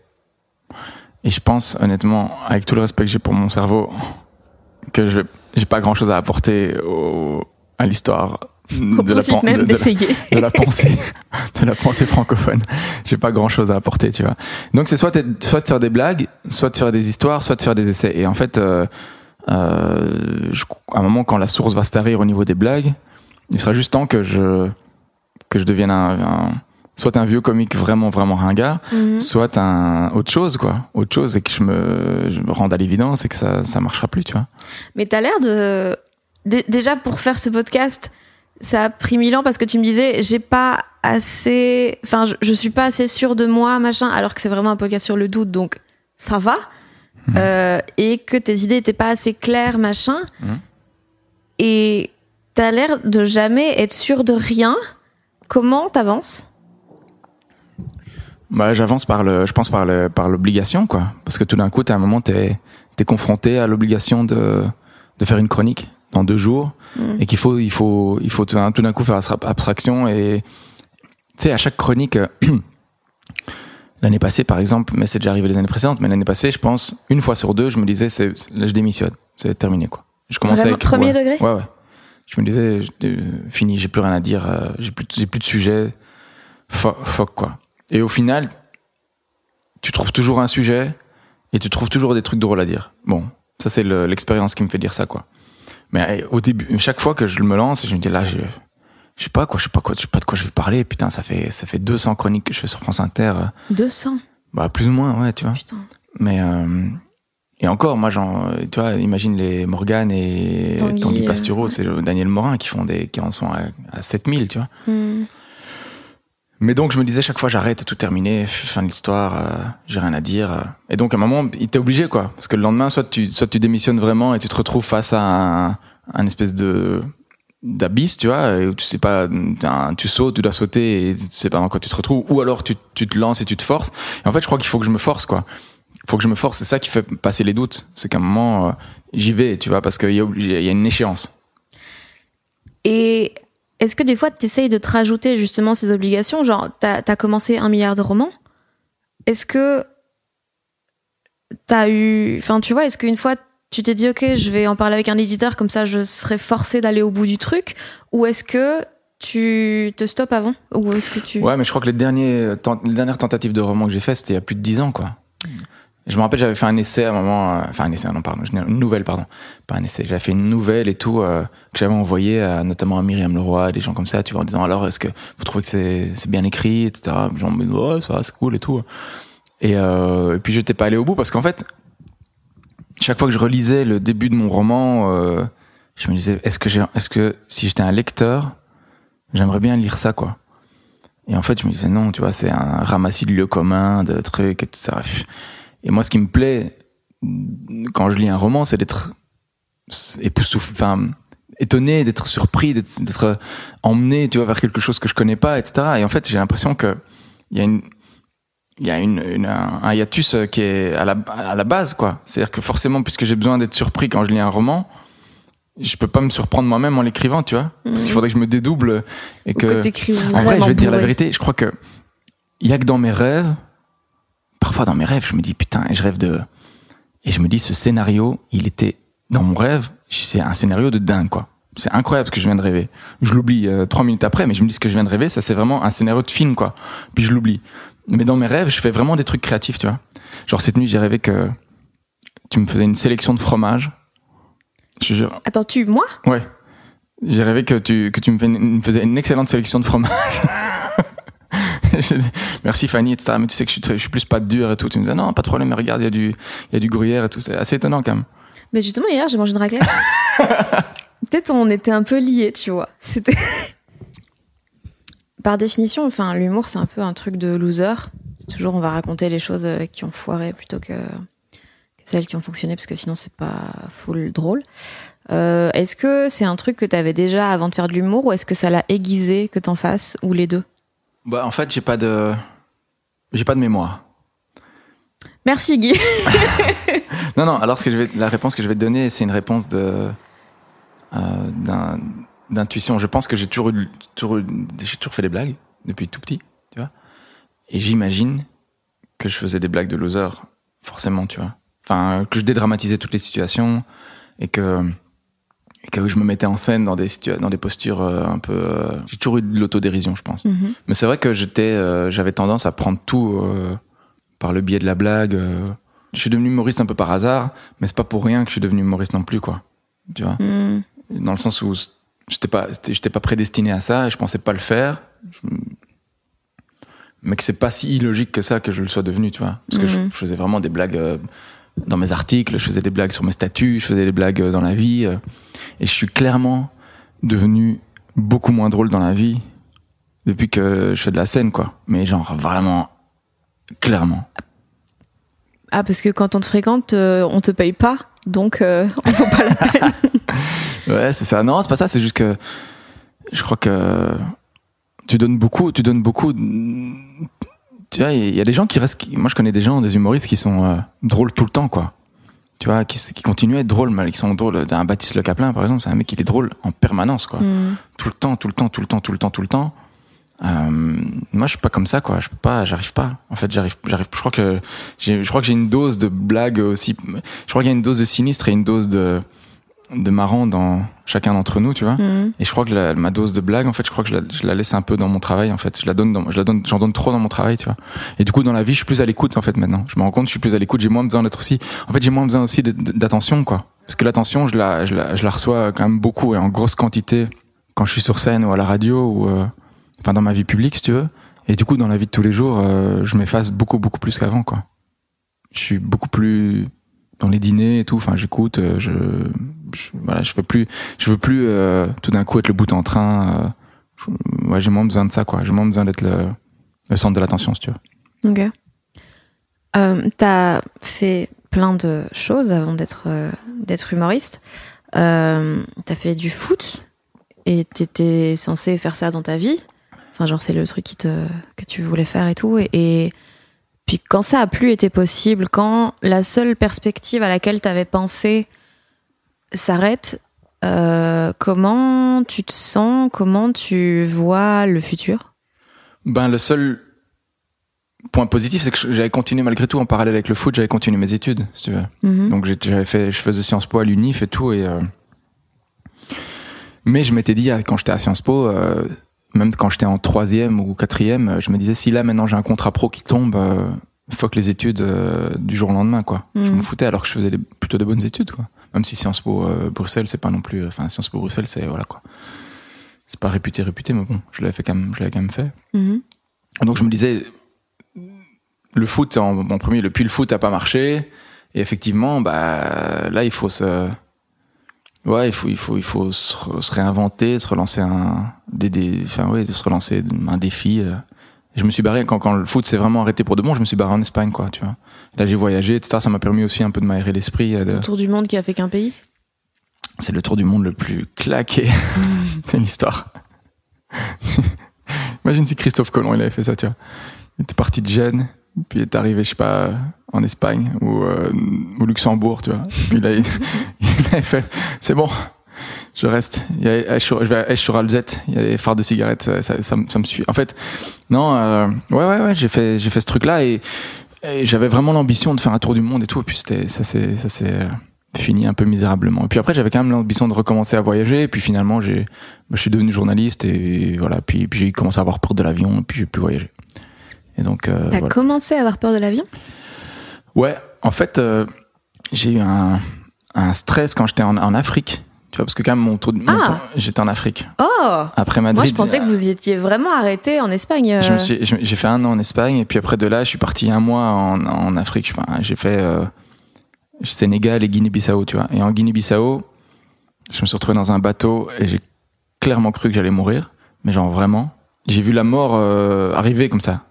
Et je pense, honnêtement, avec tout le respect que j'ai pour mon cerveau, que je j'ai pas grand chose à apporter au, à l'histoire Au de la, principe même de d'essayer. de la pensée de la pensée francophone. J'ai pas grand chose à apporter tu vois. Donc c'est soit soit de faire des blagues soit de faire des histoires soit de faire des essais. Et en fait euh, euh, je- à un moment quand la source va se tarir au niveau des blagues il sera juste temps que je que je devienne un, un- soit un vieux comique vraiment vraiment ringard Mhm. soit un autre chose quoi. Autre chose et que je me je me rende à l'évidence et que ça ça marchera plus tu vois. Mais t'as l'air de... dé- Déjà, pour faire ce podcast, ça a pris mille ans parce que tu me disais, j'ai pas assez... Enfin, je, je suis pas assez sûre de moi, machin, alors que c'est vraiment un podcast sur le doute, donc ça va. Euh, et que tes idées étaient pas assez claires, machin. Mhm. Et t'as l'air de jamais être sûr de rien. Comment t'avances? Bah, j'avance par le, je pense par le, par l'obligation, quoi. Parce que tout d'un coup, t'as un moment, t'es, t'es confronté à l'obligation de, de faire une chronique dans deux jours, Mm. et qu'il faut, il faut, il faut tout d'un coup faire abstraction et, tu sais, à chaque chronique, l'année passée, par exemple, mais c'est déjà arrivé les années précédentes, mais l'année passée, je pense, une fois sur deux, je me disais, c'est, là, je démissionne. C'est terminé, quoi. Je commençais Vraiment, avec premier ouais. degré Ouais, ouais. Je me disais, euh, fini, j'ai plus rien à dire, euh, j'ai plus, j'ai plus de sujet. Fuck, quoi. Et au final, tu trouves toujours un sujet et tu trouves toujours des trucs drôles à dire. Bon, ça c'est le- l'expérience qui me fait dire ça, quoi. Mais euh, au début, chaque fois que je me lance, je me dis là, je, je sais pas quoi, je sais pas quoi, je sais pas de quoi je vais parler. Putain, ça fait, ça fait 200 chroniques que je fais sur France Inter. euh, 200. Bah, plus ou moins, ouais, tu vois. Putain. Mais euh, et encore, moi, genre, euh, tu vois, imagine les Morgan et Tanguy, Tanguy, euh, Pastureau, ouais. c'est Daniel Morin qui font des, qui en sont à, à 7000, tu vois. Hmm. Mais donc, je me disais chaque fois, j'arrête, tout terminé, fin de l'histoire, euh, j'ai rien à dire. euh. Et donc, à un moment, il était obligé, quoi. Parce que le lendemain, soit tu, soit tu démissionnes vraiment et tu te retrouves face à un, un espèce de d'abysse, tu vois, où tu sais pas, tu sautes, tu dois sauter et tu sais pas dans quoi tu te retrouves, ou alors tu, tu te lances et tu te forces. Et en fait, je crois qu'il faut que je me force, quoi. Il faut que je me force, c'est ça qui fait passer les doutes. C'est qu'à un moment, euh, j'y vais, tu vois, parce qu'il y, a y a une échéance. Et est-ce que des fois, tu essayes de te rajouter justement ces obligations? Genre, t'as as commencé un milliard de romans. Est-ce que t'as eu. Enfin, tu vois, est-ce qu'une fois, tu t'es dit, OK, je vais en parler avec un éditeur, comme ça, je serai forcé d'aller au bout du truc? Ou est-ce que tu te stoppes avant? Ou est-ce que tu. Ouais, mais je crois que les, derniers, tent- les dernières tentatives de roman que j'ai fait, c'était il y a plus de 10 ans, quoi. Je me rappelle, j'avais fait un essai à un moment, euh, enfin un essai, non, pardon, une nouvelle, pardon, pas un essai. J'avais fait une nouvelle et tout, euh, que j'avais envoyé à, notamment à Myriam Leroy, des gens comme ça, tu vois, en disant alors, est-ce que vous trouvez que c'est bien écrit, etc. Disent, ouais, ça c'est cool et tout. Et, euh, et puis j'étais pas allé au bout parce qu'en fait, chaque fois que je relisais le début de mon roman, euh, je me disais, est-ce que est-ce que si j'étais un lecteur, j'aimerais bien lire ça, quoi. Et en fait, je me disais non, tu vois, c'est un ramassis de lieux communs, de trucs et tout ça. Et moi, ce qui me plaît quand je lis un roman, c'est d'être époustouflé, enfin, étonné, d'être surpris, d'être, emmené, tu vois, vers quelque chose que je connais pas, etc. Et en fait, j'ai l'impression que il y a une, il y a une, une- un, hiatus qui est à la, à la base, quoi. C'est-à-dire que forcément, puisque j'ai besoin d'être surpris quand je lis un roman, je peux pas me surprendre moi-même en l'écrivant, tu vois. Parce qu'il faudrait que je me dédouble et que que. En vrai, je vais te dire la vérité. Je crois que il y a que dans mes rêves. Parfois, dans mes rêves, je me dis putain, et je rêve de. Et je me dis, ce scénario, il était dans mon rêve. C'est un scénario de dingue, quoi. C'est incroyable ce que je viens de rêver. Je l'oublie euh, trois minutes après, mais je me dis ce que je viens de rêver, ça c'est vraiment un scénario de film, quoi. Puis je l'oublie. Mais dans mes rêves, je fais vraiment des trucs créatifs, tu vois. Genre cette nuit, j'ai rêvé que tu me faisais une sélection de fromages. Je jure. Attends, tu, moi? Ouais. J'ai rêvé que tu, que tu me, fais une- me faisais une excellente sélection de fromages. Merci Fanny, etc. Mais tu sais que je suis, très- je suis plus pas dur et tout. Tu me disais non, pas de problème, mais regarde, il y a du, il y a du gruyère et tout. C'est assez étonnant quand même. Mais justement, hier, j'ai mangé une raclette. Peut-être on était un peu liés, tu vois. C'était. Par définition, enfin, l'humour, c'est un peu un truc de loser. C'est toujours, on va raconter les choses euh, qui ont foiré plutôt que, que celles qui ont fonctionné, parce que sinon, c'est pas full drôle. Euh, est-ce que c'est un truc que t'avais déjà avant de faire de l'humour, ou est-ce que ça l'a aiguisé que t'en fasses, ou les deux? Bah, en fait, j'ai pas de, j'ai pas de mémoire. Merci Guy. Non, non. Alors, ce que je vais, la réponse que je vais te donner, c'est une réponse de, euh, d'intuition. Je pense que j'ai toujours, eu- toujours, j'ai toujours fait des blagues depuis tout petit, tu vois. Et j'imagine que je faisais des blagues de loser, forcément, tu vois. Enfin, que je dédramatisais toutes les situations et que, et que je me mettais en scène dans des dans des postures euh, un peu. euh, j'ai toujours eu de l'autodérision, je pense. Mhm. Mais c'est vrai que j'étais, euh, j'avais tendance à prendre tout euh, par le biais de la blague. Je suis devenu humoriste un peu par hasard, mais c'est pas pour rien que je suis devenu humoriste non plus, quoi. Tu vois, Hmm. dans le sens où j'étais pas, j'étais pas prédestiné à ça et je pensais pas le faire. Je- mais que c'est pas si illogique que ça que je le sois devenu, tu vois. Parce que je, Mhm. je faisais vraiment des blagues dans mes articles, je faisais des blagues sur mes statuts, je faisais des blagues dans la vie, et je suis clairement devenu beaucoup moins drôle dans la vie depuis que je fais de la scène, quoi. Mais genre vraiment, clairement. Ah, parce que quand on te fréquente, euh, on te paye pas, donc euh, on vaut pas la peine. Ouais, c'est ça. Non, c'est pas ça. C'est juste que je crois que tu donnes beaucoup. Tu donnes beaucoup. Tu vois, il y a des gens qui restent. Moi, je connais des gens, des humoristes qui sont euh, drôles tout le temps, quoi. Tu vois, qui, qui continuent à être drôles, mais qui sont drôles. Un Baptiste Le Caplin, par exemple, c'est un mec qui est drôle en permanence, quoi. Hmm. Tout le temps, tout le temps, tout le temps, tout le temps, tout le temps. Euh, moi, je suis pas comme ça, quoi. Je peux pas, j'arrive pas. En fait, j'arrive, j'arrive. Je crois que je crois que j'ai une dose de blague aussi. Je crois qu'il y a une dose de sinistre et une dose de de marrant dans chacun d'entre nous, tu vois. Mhm. Et je crois que la- ma dose de blague, en fait, je crois que je la, je la laisse un peu dans mon travail, en fait. Je la donne, dans, je la donne, j'en donne trop dans mon travail, tu vois. Et du coup, dans la vie, je suis plus à l'écoute, en fait, maintenant. Je me rends compte, je suis plus à l'écoute. J'ai moins besoin d'être aussi. En fait, j'ai moins besoin aussi d'attention, quoi. Parce que l'attention, je la, je la, je la reçois quand même beaucoup et en grosse quantité quand je suis sur scène ou à la radio ou, euh, enfin, dans ma vie publique, si tu veux. Et du coup, dans la vie de tous les jours, euh, je m'efface beaucoup, beaucoup plus qu'avant, quoi. Je suis beaucoup plus dans les dîners et tout. Enfin, j'écoute, euh, je, je, voilà, je veux plus, je veux plus euh, tout d'un coup être le bout en train. euh, j'ai moins besoin de ça, quoi. J'ai moins besoin d'être le, centre de l'attention, tu veux. Ok. Euh, T'as fait plein de choses avant d'être d'être humoriste. T'as fait du foot et t'étais censé faire ça dans ta vie. Enfin, genre, c'est le truc qui te, que tu voulais faire et tout. Et puis, quand ça a plus été possible, quand la seule perspective à laquelle t'avais pensé s'arrête, euh, comment tu te sens? Comment tu vois le futur? Ben, le seul point positif, c'est que j'avais continué malgré tout en parallèle avec le foot, j'avais continué mes études, si tu veux. Mhm. Donc j'avais fait, je faisais Sciences Po à l'UNIF et tout. Et, euh, Mais je m'étais dit, ah, quand j'étais à Sciences Po, euh, même quand j'étais en troisième ou quatrième, euh, je me disais, si là maintenant j'ai un contrat pro qui tombe, euh, fuck les études euh, du jour au lendemain, quoi. Je Mhm. m'en foutais alors que je faisais des- plutôt de bonnes études, quoi. Même si Sciences Po euh, Bruxelles, c'est pas non plus. Enfin, Sciences Po Bruxelles, c'est voilà quoi. C'est pas réputé, réputé, mais bon, je l'avais fait quand même, je l'avais quand même fait. Mhm. Donc je me disais, le foot en, en premier, le puis le foot a pas marché. Et effectivement, bah là il faut se, ouais, il faut, il faut, il faut se, réinventer, se relancer un, des, des, enfin ouais, de se relancer un défi. euh. Je me suis barré quand, quand le foot s'est vraiment arrêté pour de bon. Je me suis barré en Espagne, quoi, tu vois. Là j'ai voyagé, etc. Ça m'a permis aussi un peu de m'aérer l'esprit. euh, C'est de- ton tour du monde qui a fait qu'un pays? C'est le tour du monde le plus claqué. c'est une histoire. Imagine si Christophe Colomb il avait fait ça, tu vois. Il était parti de Gênes, puis il est arrivé, je sais pas, en Espagne ou euh, au Luxembourg, tu vois. Puis là, il, avait fait, c'est bon, je reste. Il y a sur- je vais à Esch sur Alzette, il y a des phares de cigarettes, ça, ça, ça me- ça me suffit. En fait, non, euh, ouais, ouais, ouais, j'ai fait, j'ai fait ce truc-là et, et j'avais vraiment l'ambition de faire un tour du monde et tout. Et puis c'était, ça c'est, ça c'est euh, fini un peu misérablement. Et puis après, j'avais quand même l'ambition de recommencer à voyager. Et puis finalement, j'ai, bah, je suis devenu journaliste et voilà. Puis, puis j'ai commencé à avoir peur de l'avion. Et puis j'ai plus voyagé. Et donc, euh, T'as voilà. commencé à avoir peur de l'avion? Ouais. En fait, euh, j'ai eu un, un stress quand j'étais en, en Afrique. Tu vois, parce que quand même mon tour, de- Ah. j'étais en Afrique. Oh Après Madrid. Moi, je pensais que vous y étiez vraiment arrêté en Espagne. euh. J'ai fait un an en Espagne et puis après de là, je suis parti un mois en, en Afrique. Enfin, j'ai fait euh, Sénégal et Guinée-Bissau, tu vois. Et en Guinée-Bissau, je me suis retrouvé dans un bateau et j'ai clairement cru que j'allais mourir, mais genre vraiment, j'ai vu la mort euh, arriver comme ça.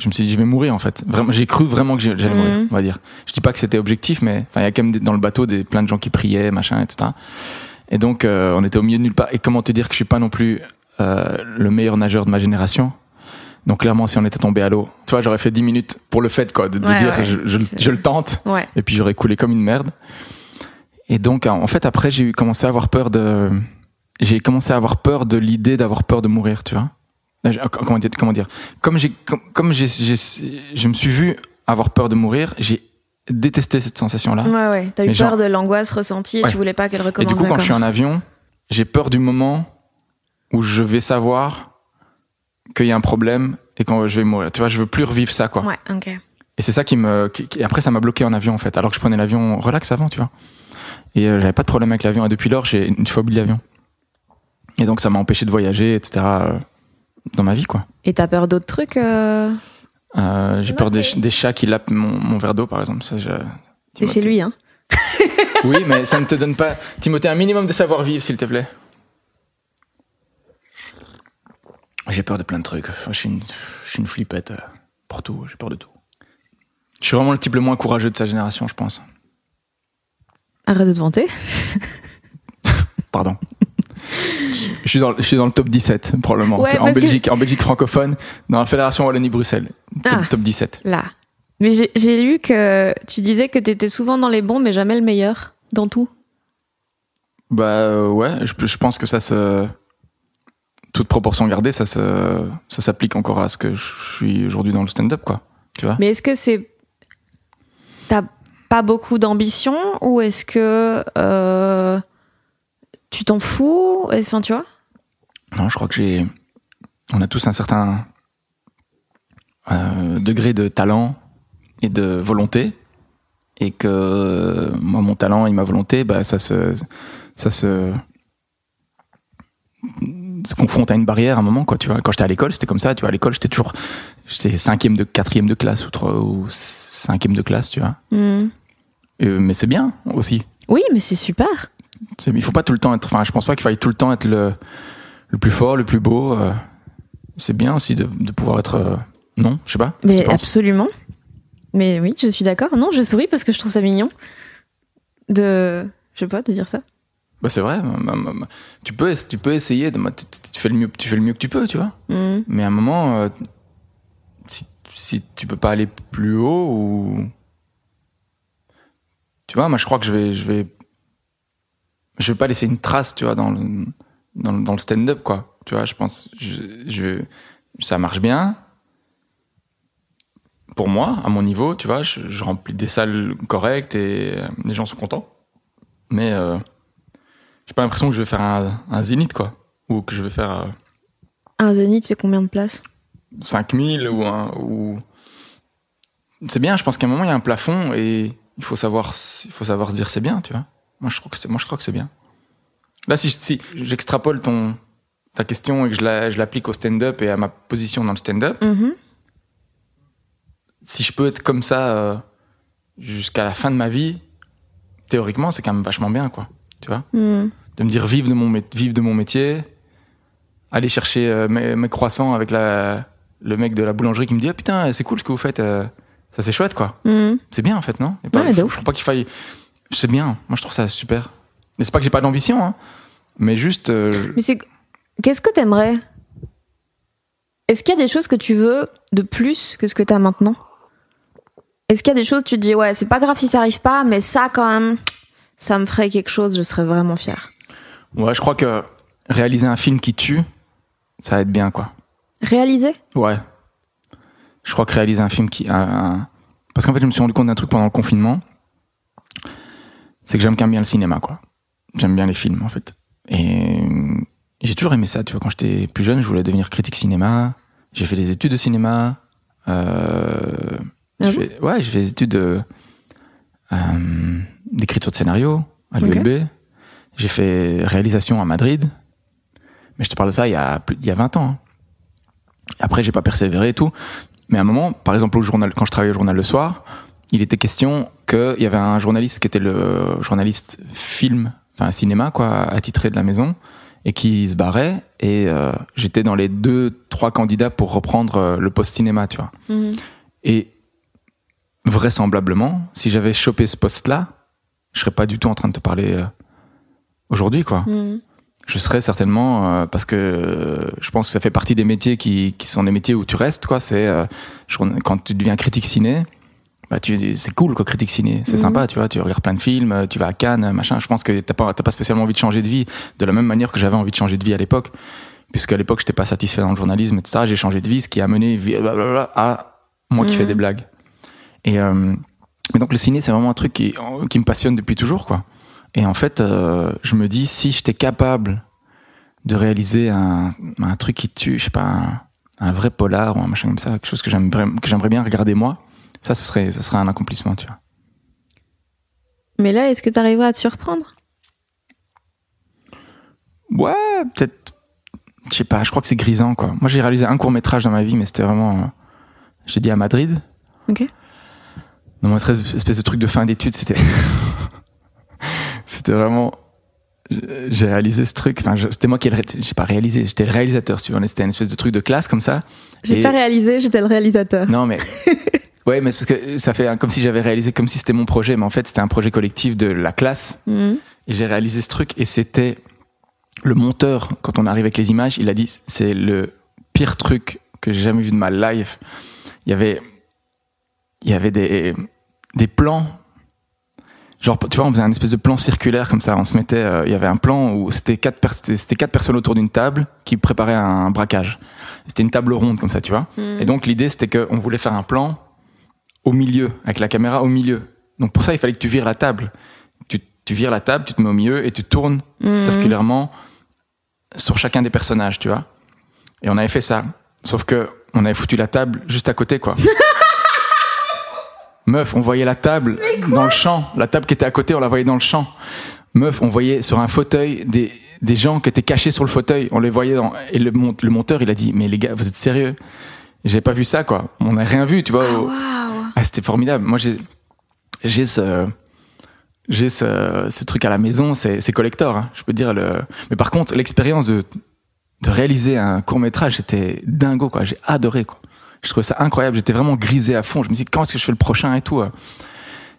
Je me suis dit, je vais mourir en fait. Vraiment, j'ai cru vraiment que j'allais Mhm. mourir, on va dire. Je dis pas que c'était objectif, mais enfin, il y a quand même dans le bateau des, plein de gens qui priaient, machin, etc. Et donc, euh, on était au milieu de nulle part. Et comment te dire que je suis pas non plus euh, le meilleur nageur de ma génération? Donc clairement, si on était tombé à l'eau, tu vois, j'aurais fait 10 minutes pour le fait, quoi, de, de Ouais, dire ouais. je, je- le tente, Ouais. et puis j'aurais coulé comme une merde. Et donc, en fait, après, j'ai commencé à avoir peur de, j'ai commencé à avoir peur de l'idée d'avoir peur de mourir, tu vois. Euh, je- Comment dire, comment dire? Comme j'ai, comme, comme j'ai, je me suis vu avoir peur de mourir, j'ai détesté cette sensation-là. Ouais, ouais. T'as eu Mais peur genre- de l'angoisse ressentie et Ouais. tu voulais pas qu'elle Et recommence. du coup, quand je suis en avion, j'ai peur du moment où je vais savoir qu'il y a un problème et quand je vais mourir. Tu vois, je veux plus revivre ça, quoi. Ouais, ok. Et c'est ça qui me. qui- qui- après, ça m'a bloqué en avion, en fait. Alors que je prenais l'avion relax avant, tu vois. Et euh, j'avais pas de problème avec l'avion. Et depuis lors, j'ai une phobie de l'avion. Et donc, ça m'a empêché de voyager, etc. dans ma vie, quoi. Et t'as peur d'autres trucs euh, Euh, j'ai peur des, ch- des chats qui lapent mon, mon verre d'eau, par exemple. Ça, je- T'es chez lui, hein Oui, mais ça ne te donne pas. Timothée, un minimum de savoir-vivre, s'il te plaît. J'ai peur de plein de trucs. Je suis une, je suis une flippette euh, pour tout. J'ai peur de tout. Je suis vraiment le type le moins courageux de sa génération, je pense. Arrête de te vanter. Pardon. Je suis, dans, je suis dans le top 17, probablement. Ouais, Tu en, que- Belgique, en Belgique francophone, dans la Fédération Wallonie-Bruxelles. Top, Ah. top 17. Là. Mais j'ai- lu que tu disais que t'étais souvent dans les bons, mais jamais le meilleur. Dans tout. Bah euh, ouais, je, je pense que ça se. Toute proportion gardée, ça se, ça s'applique encore à ce que je suis aujourd'hui dans le stand-up, quoi. Tu vois? Mais est-ce que c'est. T'as pas beaucoup d'ambition ou est-ce que. euh, tu t'en fous? Enfin, tu vois? Non, je crois que j'ai. On a tous un certain euh, degré de talent et de volonté. Et que moi, mon talent et ma volonté, bah, ça se. Ça se se confronte à une barrière à un moment quoi tu vois quand j'étais à l'école c'était comme ça tu vois à l'école j'étais toujours j'étais cinquième de quatrième de classe ou, trois, ou cinquième de classe tu vois Hmm. Euh, mais c'est bien aussi Oui, mais c'est super. C'est- il faut pas tout le temps être enfin je pense pas qu'il faille tout le temps être le le plus fort le plus beau euh, c'est bien aussi de, de pouvoir être euh, non je sais pas Mais absolument. Mais oui, je suis d'accord. Non, je souris parce que je trouve ça mignon de, je sais pas, de dire ça. bah c'est vrai tu peux tu peux essayer de tu, fais le mieux tu fais le mieux que tu peux tu vois Hmm. mais à un moment euh, si si tu peux pas aller plus haut ou tu vois moi je crois que je vais je vais je vais pas laisser une trace tu vois dans le dans, le- dans le stand-up quoi. Tu vois je pense je, je ça marche bien. Pour moi à mon niveau tu vois je, je remplis des salles correctes et euh, les gens sont contents. Mais euh, j'ai pas l'impression que je vais faire un, un zénith quoi. Ou que je vais faire euh, Un zénith, c'est combien de places? 5000 ou un ou c'est bien je pense qu'à un moment il y a un plafond et il faut savoir s- il faut savoir se dire c'est bien tu vois moi je crois que c'est moi je crois que c'est bien là si, si j'extrapole ton ta question et que je la- je l'applique au stand-up et à ma position dans le stand-up Mhm. si je peux être comme ça euh, jusqu'à la fin de ma vie théoriquement c'est quand même vachement bien quoi tu vois Hmm. de me dire vivre de mon, vivre de mon métier, aller chercher euh, mes, mes croissants avec la, le mec de la boulangerie qui me dit ah putain c'est cool ce que vous faites, euh, ça c'est chouette quoi. Hmm. C'est bien en fait non? Et pas, Ouais, de je, je crois pas qu'il faille. C'est bien, moi je trouve ça super. Et c'est pas que j'ai pas d'ambition, hein, mais juste euh, Mais c'est, qu'est-ce que t'aimerais? Est-ce qu'il y a des choses que tu veux de plus que ce que t'as maintenant? Est-ce qu'il y a des choses tu te dis ouais c'est pas grave si ça arrive pas, mais ça quand même, ça me ferait quelque chose, je serais vraiment fière. ouais je crois que réaliser un film qui tue, ça va être bien quoi. Réaliser? Ouais. Je crois que réaliser un film qui. un- un- Parce qu'en fait, je me suis rendu compte d'un truc pendant le confinement. C'est que j'aime quand même bien le cinéma, quoi. J'aime bien les films, en fait. Et j'ai toujours aimé ça, tu vois. Quand j'étais plus jeune, je voulais devenir critique cinéma. J'ai fait des études de cinéma. Euh, Ah j'ai fait- ouais, j'ai fait des études de, euh, d'écriture de scénario à l'ULB. J'ai fait réalisation à Madrid. Mais je te parle de ça il y a, plus- il y a 20 ans. hein. Après, j'ai pas persévéré et tout. Mais à un moment, par exemple, au journal, quand je travaillais au journal le soir, il était question qu'il y avait un journaliste qui était le journaliste film, enfin cinéma, quoi, attitré de la maison, et qui se barrait. Et euh, j'étais dans les deux, trois candidats pour reprendre euh, le poste cinéma, tu vois. Et vraisemblablement, si j'avais chopé ce poste-là, je serais pas du tout en train de te parler euh, aujourd'hui, quoi Mhm. je serais certainement euh, parce que euh, je pense que ça fait partie des métiers qui, qui sont des métiers où tu restes quoi c'est quand tu deviens critique ciné bah tu c'est cool quoi critique ciné c'est Mhm. sympa tu vois tu regardes plein de films euh, tu vas à Cannes machin je pense que t'as pas t'as pas spécialement envie de changer de vie de la même manière que j'avais envie de changer de vie à l'époque puisque à l'époque j'étais pas satisfait dans le journalisme etc j'ai changé de vie ce qui a mené blablabla, à moi qui Mhm. fais des blagues et, euh, et donc le ciné c'est vraiment un truc qui qui me passionne depuis toujours quoi et en fait, euh, je me dis, si j'étais capable de réaliser un, un truc qui tue, je sais pas, un, un vrai polar ou un machin comme ça, quelque chose que j'aimerais, que j'aimerais bien regarder moi, ça, ce serait, ce serait un accomplissement, tu vois. Mais là, est-ce que t'arriveras à te surprendre? Ouais, peut-être, je sais pas, je crois que c'est grisant, quoi. Moi, j'ai réalisé un court métrage dans ma vie, mais c'était vraiment, euh, je t'ai dit à Madrid. Ok. Dans mon espèce, espèce de truc de fin d'études, c'était, c'était vraiment, j'ai réalisé ce truc, enfin, c'était moi qui, ai j'ai pas réalisé, j'étais le réalisateur, si tu c'était une espèce de truc de classe comme ça. J'ai Et- pas réalisé, j'étais le réalisateur. Non, mais. Ouais, mais c'est parce que ça fait un- comme si j'avais réalisé, comme si c'était mon projet, mais en fait, c'était un projet collectif de la classe. Mhm. Et j'ai réalisé ce truc, et c'était. Le monteur, quand on arrive avec les images, il a dit c'est le pire truc que j'ai jamais vu de ma life. Il y avait. Il y avait des, des plans. Genre, tu vois, on faisait un espèce de plan circulaire comme ça. On se mettait. euh, il y avait un plan où c'était quatre, c'était quatre personnes autour d'une table qui préparaient un braquage. C'était une table ronde comme ça, tu vois. Et donc l'idée c'était qu'on voulait faire un plan au milieu, avec la caméra au milieu. Donc pour ça il fallait que tu vires la table. Tu tu vires la table, tu te mets au milieu et tu tournes circulairement sur chacun des personnages, tu vois. Et on avait fait ça. Sauf que on avait foutu la table juste à côté, quoi. Meuf, on voyait la table dans le champ. La table qui était à côté, on la voyait dans le champ. Meuf, on voyait sur un fauteuil des, des gens qui étaient cachés sur le fauteuil. On les voyait dans. Et le, mon- le monteur, il a dit Mais les gars, vous êtes sérieux? J'avais pas vu ça, quoi. On n'a rien vu, tu vois. au- ah, c'était formidable. Moi, j'ai, j'ai ce, j'ai ce, ce truc à la maison, c'est, collector. hein. Je peux dire le. Mais par contre, l'expérience de, de réaliser un court métrage, c'était dingo. J'ai adoré. Je trouvais ça incroyable. J'étais vraiment grisé à fond. Je me suis dit, quand est-ce que je fais le prochain et tout. euh.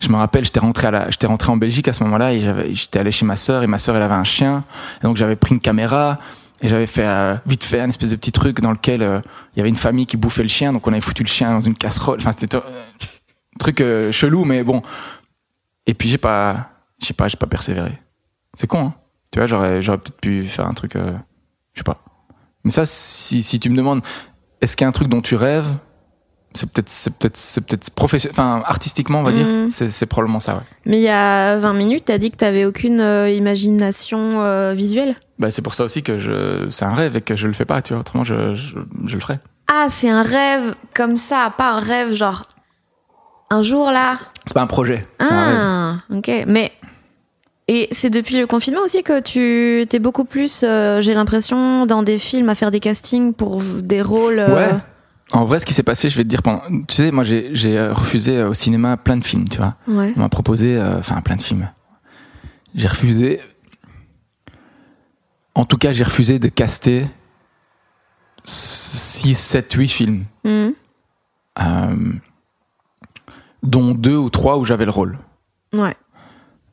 Je me rappelle, j'étais rentré à la, j'étais rentré en Belgique à ce moment-là et j'étais allé chez ma sœur et ma sœur, elle avait un chien. Donc, j'avais pris une caméra et j'avais fait, euh, vite fait, un espèce de petit truc dans lequel euh, il y avait une famille qui bouffait le chien. Donc, on avait foutu le chien dans une casserole. Enfin, c'était euh, un truc euh, chelou, mais bon. Et puis, j'ai pas, je sais pas, j'ai pas persévéré. C'est con, hein. Tu vois, j'aurais, j'aurais peut-être pu faire un truc, euh, je sais pas. Mais ça, si, si tu me demandes, est-ce qu'il y a un truc dont tu rêves C'est peut-être, c'est peut-être, c'est peut-être professionnel, enfin artistiquement, on va dire. C'est, c'est probablement ça. Ouais. Mais il y a 20 minutes, t'as dit que t'avais aucune euh, imagination euh, visuelle. Bah, c'est pour ça aussi que je, c'est un rêve et que je le fais pas. Tu vois, autrement, je, je, je le ferais. Ah, c'est un rêve comme ça, pas un rêve genre un jour là. C'est pas un projet. C'est un rêve. Ah, ok. Mais et c'est depuis le confinement aussi que tu t'es beaucoup plus, euh, j'ai l'impression, dans des films à faire des castings pour des rôles. euh, Ouais. En vrai, ce qui s'est passé, je vais te dire pendant. Tu sais, moi, j'ai, euh, refusé euh, au cinéma plein de films. Tu vois. Ouais. On m'a proposé, euh, enfin, plein de films. J'ai refusé. En tout cas, j'ai refusé de caster 6, 7, 8 films. Euh, dont deux ou trois où j'avais le rôle, Ouais.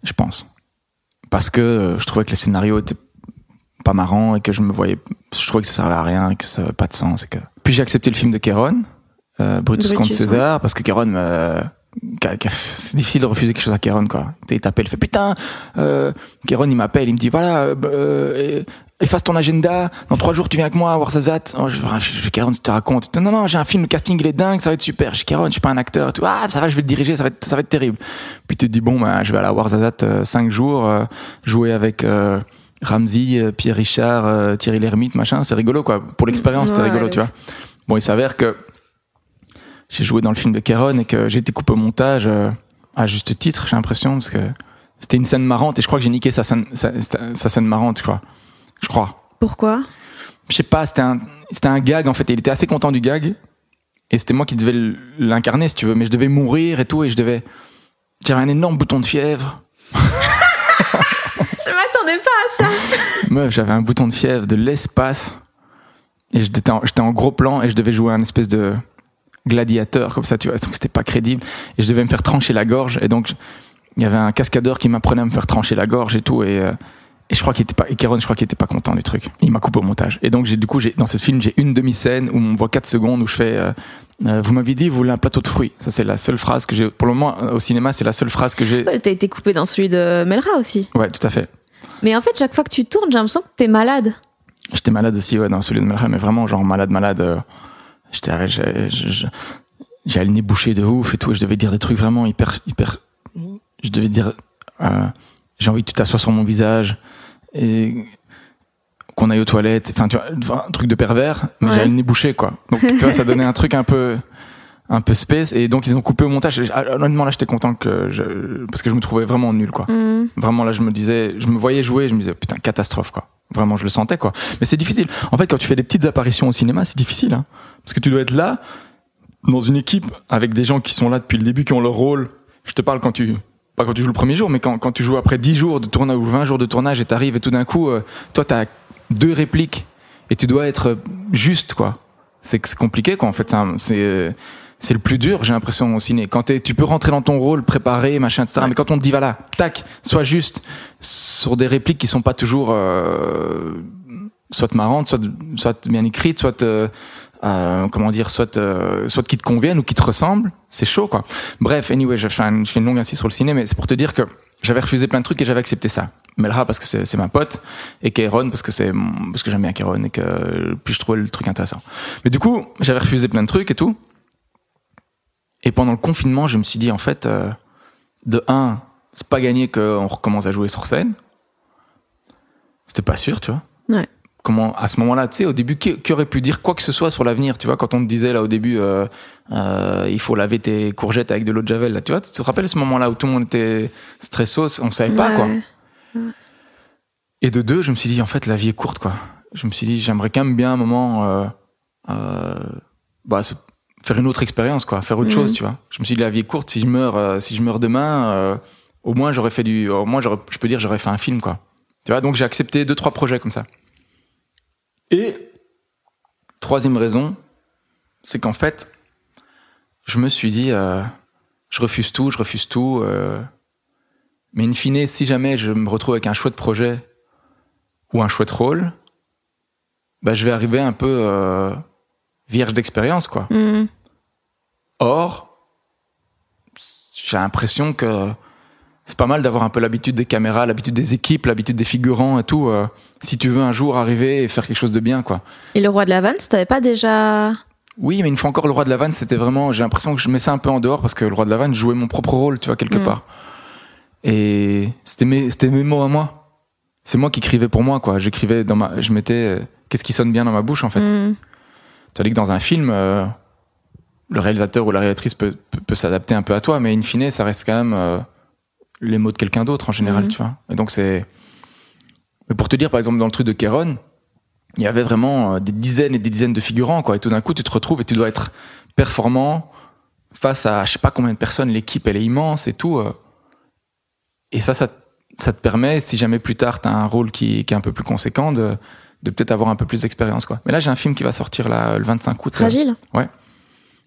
je pense. Parce que je trouvais que les scénarios étaient pas marrants et que je me voyais, je trouvais que ça servait à rien et que ça avait pas de sens. Et que... Puis j'ai accepté le film de Kéron, euh, Brutus, contre César, parce que Kéron, c'est difficile de refuser quelque chose à Kéron, quoi. Il t'appelle, il fait putain, euh, Kéron, il m'appelle, il me dit voilà, euh, euh, efface ton agenda, dans trois jours tu viens avec moi à Warzazat. Oh, je, je, Kéron, tu te racontes. Non, non, j'ai un film, le casting il est dingue, ça va être super. Je Kéron, je suis pas un acteur tout. Ah, ça va, je vais le diriger, ça va être, ça va être terrible. Puis tu te dis bon, bah, je vais aller à Warzazat euh, cinq jours, euh, jouer avec Ramsey, euh, Pierre Richard, euh, Thierry Lhermitte, machin, c'est rigolo quoi. Pour l'expérience, c'était Ouais, rigolo, ouais. tu vois. Bon, il s'avère que j'ai joué dans le film de Kéron et que j'ai été coupé au montage euh, à juste titre, j'ai l'impression, parce que c'était une scène marrante et je crois que j'ai niqué sa scène, sa, sa- sa scène marrante, quoi. Je crois. Pourquoi? Je sais pas, c'était un, c'était un gag en fait. Et il était assez content du gag. Et c'était moi qui devais l'incarner, si tu veux. Mais je devais mourir et tout. Et je devais. J'avais un énorme bouton de fièvre. Je m'attendais pas à ça. Meuf, j'avais un bouton de fièvre de l'espace. Et j'étais en, gros plan et je devais jouer un espèce de gladiateur comme ça, tu vois. Donc c'était pas crédible. Et je devais me faire trancher la gorge. Et donc, il y avait un cascadeur qui m'apprenait à me faire trancher la gorge et tout. Et, euh, et je crois qu'il était pas, et Kéron, je crois qu'il était pas content du truc. Il m'a coupé au montage. Et donc, j'ai, du coup, j'ai, dans ce film, j'ai une demi-scène où on voit 4 secondes où je fais, euh, euh, vous m'aviez dit, vous voulez un plateau de fruits. Ça, c'est la seule phrase que j'ai, pour le moment, au cinéma, c'est la seule phrase que j'ai. Ouais, T'as été coupé dans celui de Melra aussi. Ouais, tout à fait. Mais en fait, chaque fois que tu tournes, j'ai l'impression que t'es malade. J'étais malade aussi, ouais, dans celui de Melra, mais vraiment, genre malade, malade. euh, J'étais, j'ai, le nez bouché de ouf et tout, et je devais dire des trucs vraiment hyper, hyper. Je devais dire, euh, j'ai envie que tu t'assoies sur mon visage et qu'on aille aux toilettes. Enfin, tu vois, un truc de pervers, mais Ouais. j'avais le nez bouché, quoi. Donc, tu vois, ça donnait un truc un peu, un peu space, et donc ils ont coupé au montage. Ah, Honnêtement, là, j'étais content que je, parce que je me trouvais vraiment nul, quoi. Mhm. Vraiment, là, je me disais, je me voyais jouer, je me disais, putain, catastrophe, quoi. Vraiment, je le sentais, quoi. Mais c'est difficile. En fait, quand tu fais des petites apparitions au cinéma, c'est difficile, hein. Parce que tu dois être là, dans une équipe, avec des gens qui sont là depuis le début, qui ont leur rôle. Je te parle quand tu, pas quand tu joues le premier jour, mais quand, quand tu joues après 10 jours de tournage ou 20 jours de tournage et t'arrives et tout d'un coup, euh, toi, t'as deux répliques et tu dois être euh, juste, quoi. C'est que c'est compliqué, quoi. En fait, c'est un- c'est, euh, le plus dur, j'ai l'impression, au ciné. Quand tu peux rentrer dans ton rôle, préparer, machin, etc. Mais quand on te dit, voilà, tac, sois juste sur des répliques qui sont pas toujours, euh, soit marrantes, soit, soit bien écrites, soit, euh, euh, comment dire, soit, euh, soit qui te conviennent ou qui te ressemblent, c'est chaud, quoi. Bref, anyway, je fais, un- je fais une longue insiste sur le ciné, mais c'est pour te dire que j'avais refusé plein de trucs et j'avais accepté ça. Melra parce que c'est ma pote et Kéron parce que c'est parce que j'aime bien Kéron et que puis je trouvais le truc intéressant. Mais du coup, j'avais refusé plein de trucs et tout. Et pendant le confinement, je me suis dit en fait, euh, de un, c'est pas gagné qu'on recommence à jouer sur scène. C'était pas sûr, tu vois. Ouais. Comment, à ce moment-là, tu sais, au début, qui, qui aurait pu dire quoi que ce soit sur l'avenir, tu vois, quand on te disait là au début, euh, euh, il faut laver tes courgettes avec de l'eau de javel, là, tu vois, tu te rappelles ce moment-là où tout le monde était stressos, on savait pas, quoi. Ouais. Et de deux, je me suis dit, en fait, la vie est courte, quoi. Je me suis dit, j'aimerais quand même bien un moment, euh, bah, faire une autre expérience, quoi, faire autre Mhm. chose, tu vois. Je me suis dit, la vie est courte. Si je meurs, euh, si je meurs demain, euh, au moins j'aurais fait du, au moins je peux dire, j'aurais fait un film, quoi. Tu vois, donc j'ai accepté deux, trois projets comme ça. Et troisième raison, c'est qu'en fait, je me suis dit, euh, je refuse tout, je refuse tout. mais in fine, si jamais je me retrouve avec un chouette projet ou un chouette rôle, bah, je vais arriver un peu vierge d'expérience, quoi. Mhm. Or, j'ai l'impression que c'est pas mal d'avoir un peu l'habitude des caméras, l'habitude des équipes, l'habitude des figurants et tout. euh, si tu veux un jour arriver et faire quelque chose de bien, quoi. Et le roi de la vanne, t'avais pas déjà. Oui, mais une fois encore, le roi de la vanne, c'était vraiment. J'ai l'impression que je mets ça un peu en dehors parce que le roi de la vanne jouait mon propre rôle, tu vois, quelque Mm. part. Et c'était mes, c'était mes mots à moi. C'est moi qui écrivais pour moi, quoi. J'écrivais dans ma. Je mettais. euh, Qu'est-ce qui sonne bien dans ma bouche, en fait. Mhm. Tandis que dans un film, euh, le réalisateur ou la réalisatrice peut, peut, peut s'adapter un peu à toi, mais in fine, ça reste quand même euh, les mots de quelqu'un d'autre en général, Mhm. tu vois. Et donc c'est. Mais pour te dire, par exemple, dans le truc de Kéron, il y avait vraiment euh, des dizaines et des dizaines de figurants, quoi. Et tout d'un coup, tu te retrouves et tu dois être performant face à je sais pas combien de personnes. L'équipe, elle est immense et tout. euh. Et ça, ça, ça te permet, si jamais plus tard, tu as un rôle qui, qui est un peu plus conséquent, de, de peut-être avoir un peu plus d'expérience, quoi. Mais là, j'ai un film qui va sortir là, le 25 août. euh, Fragile?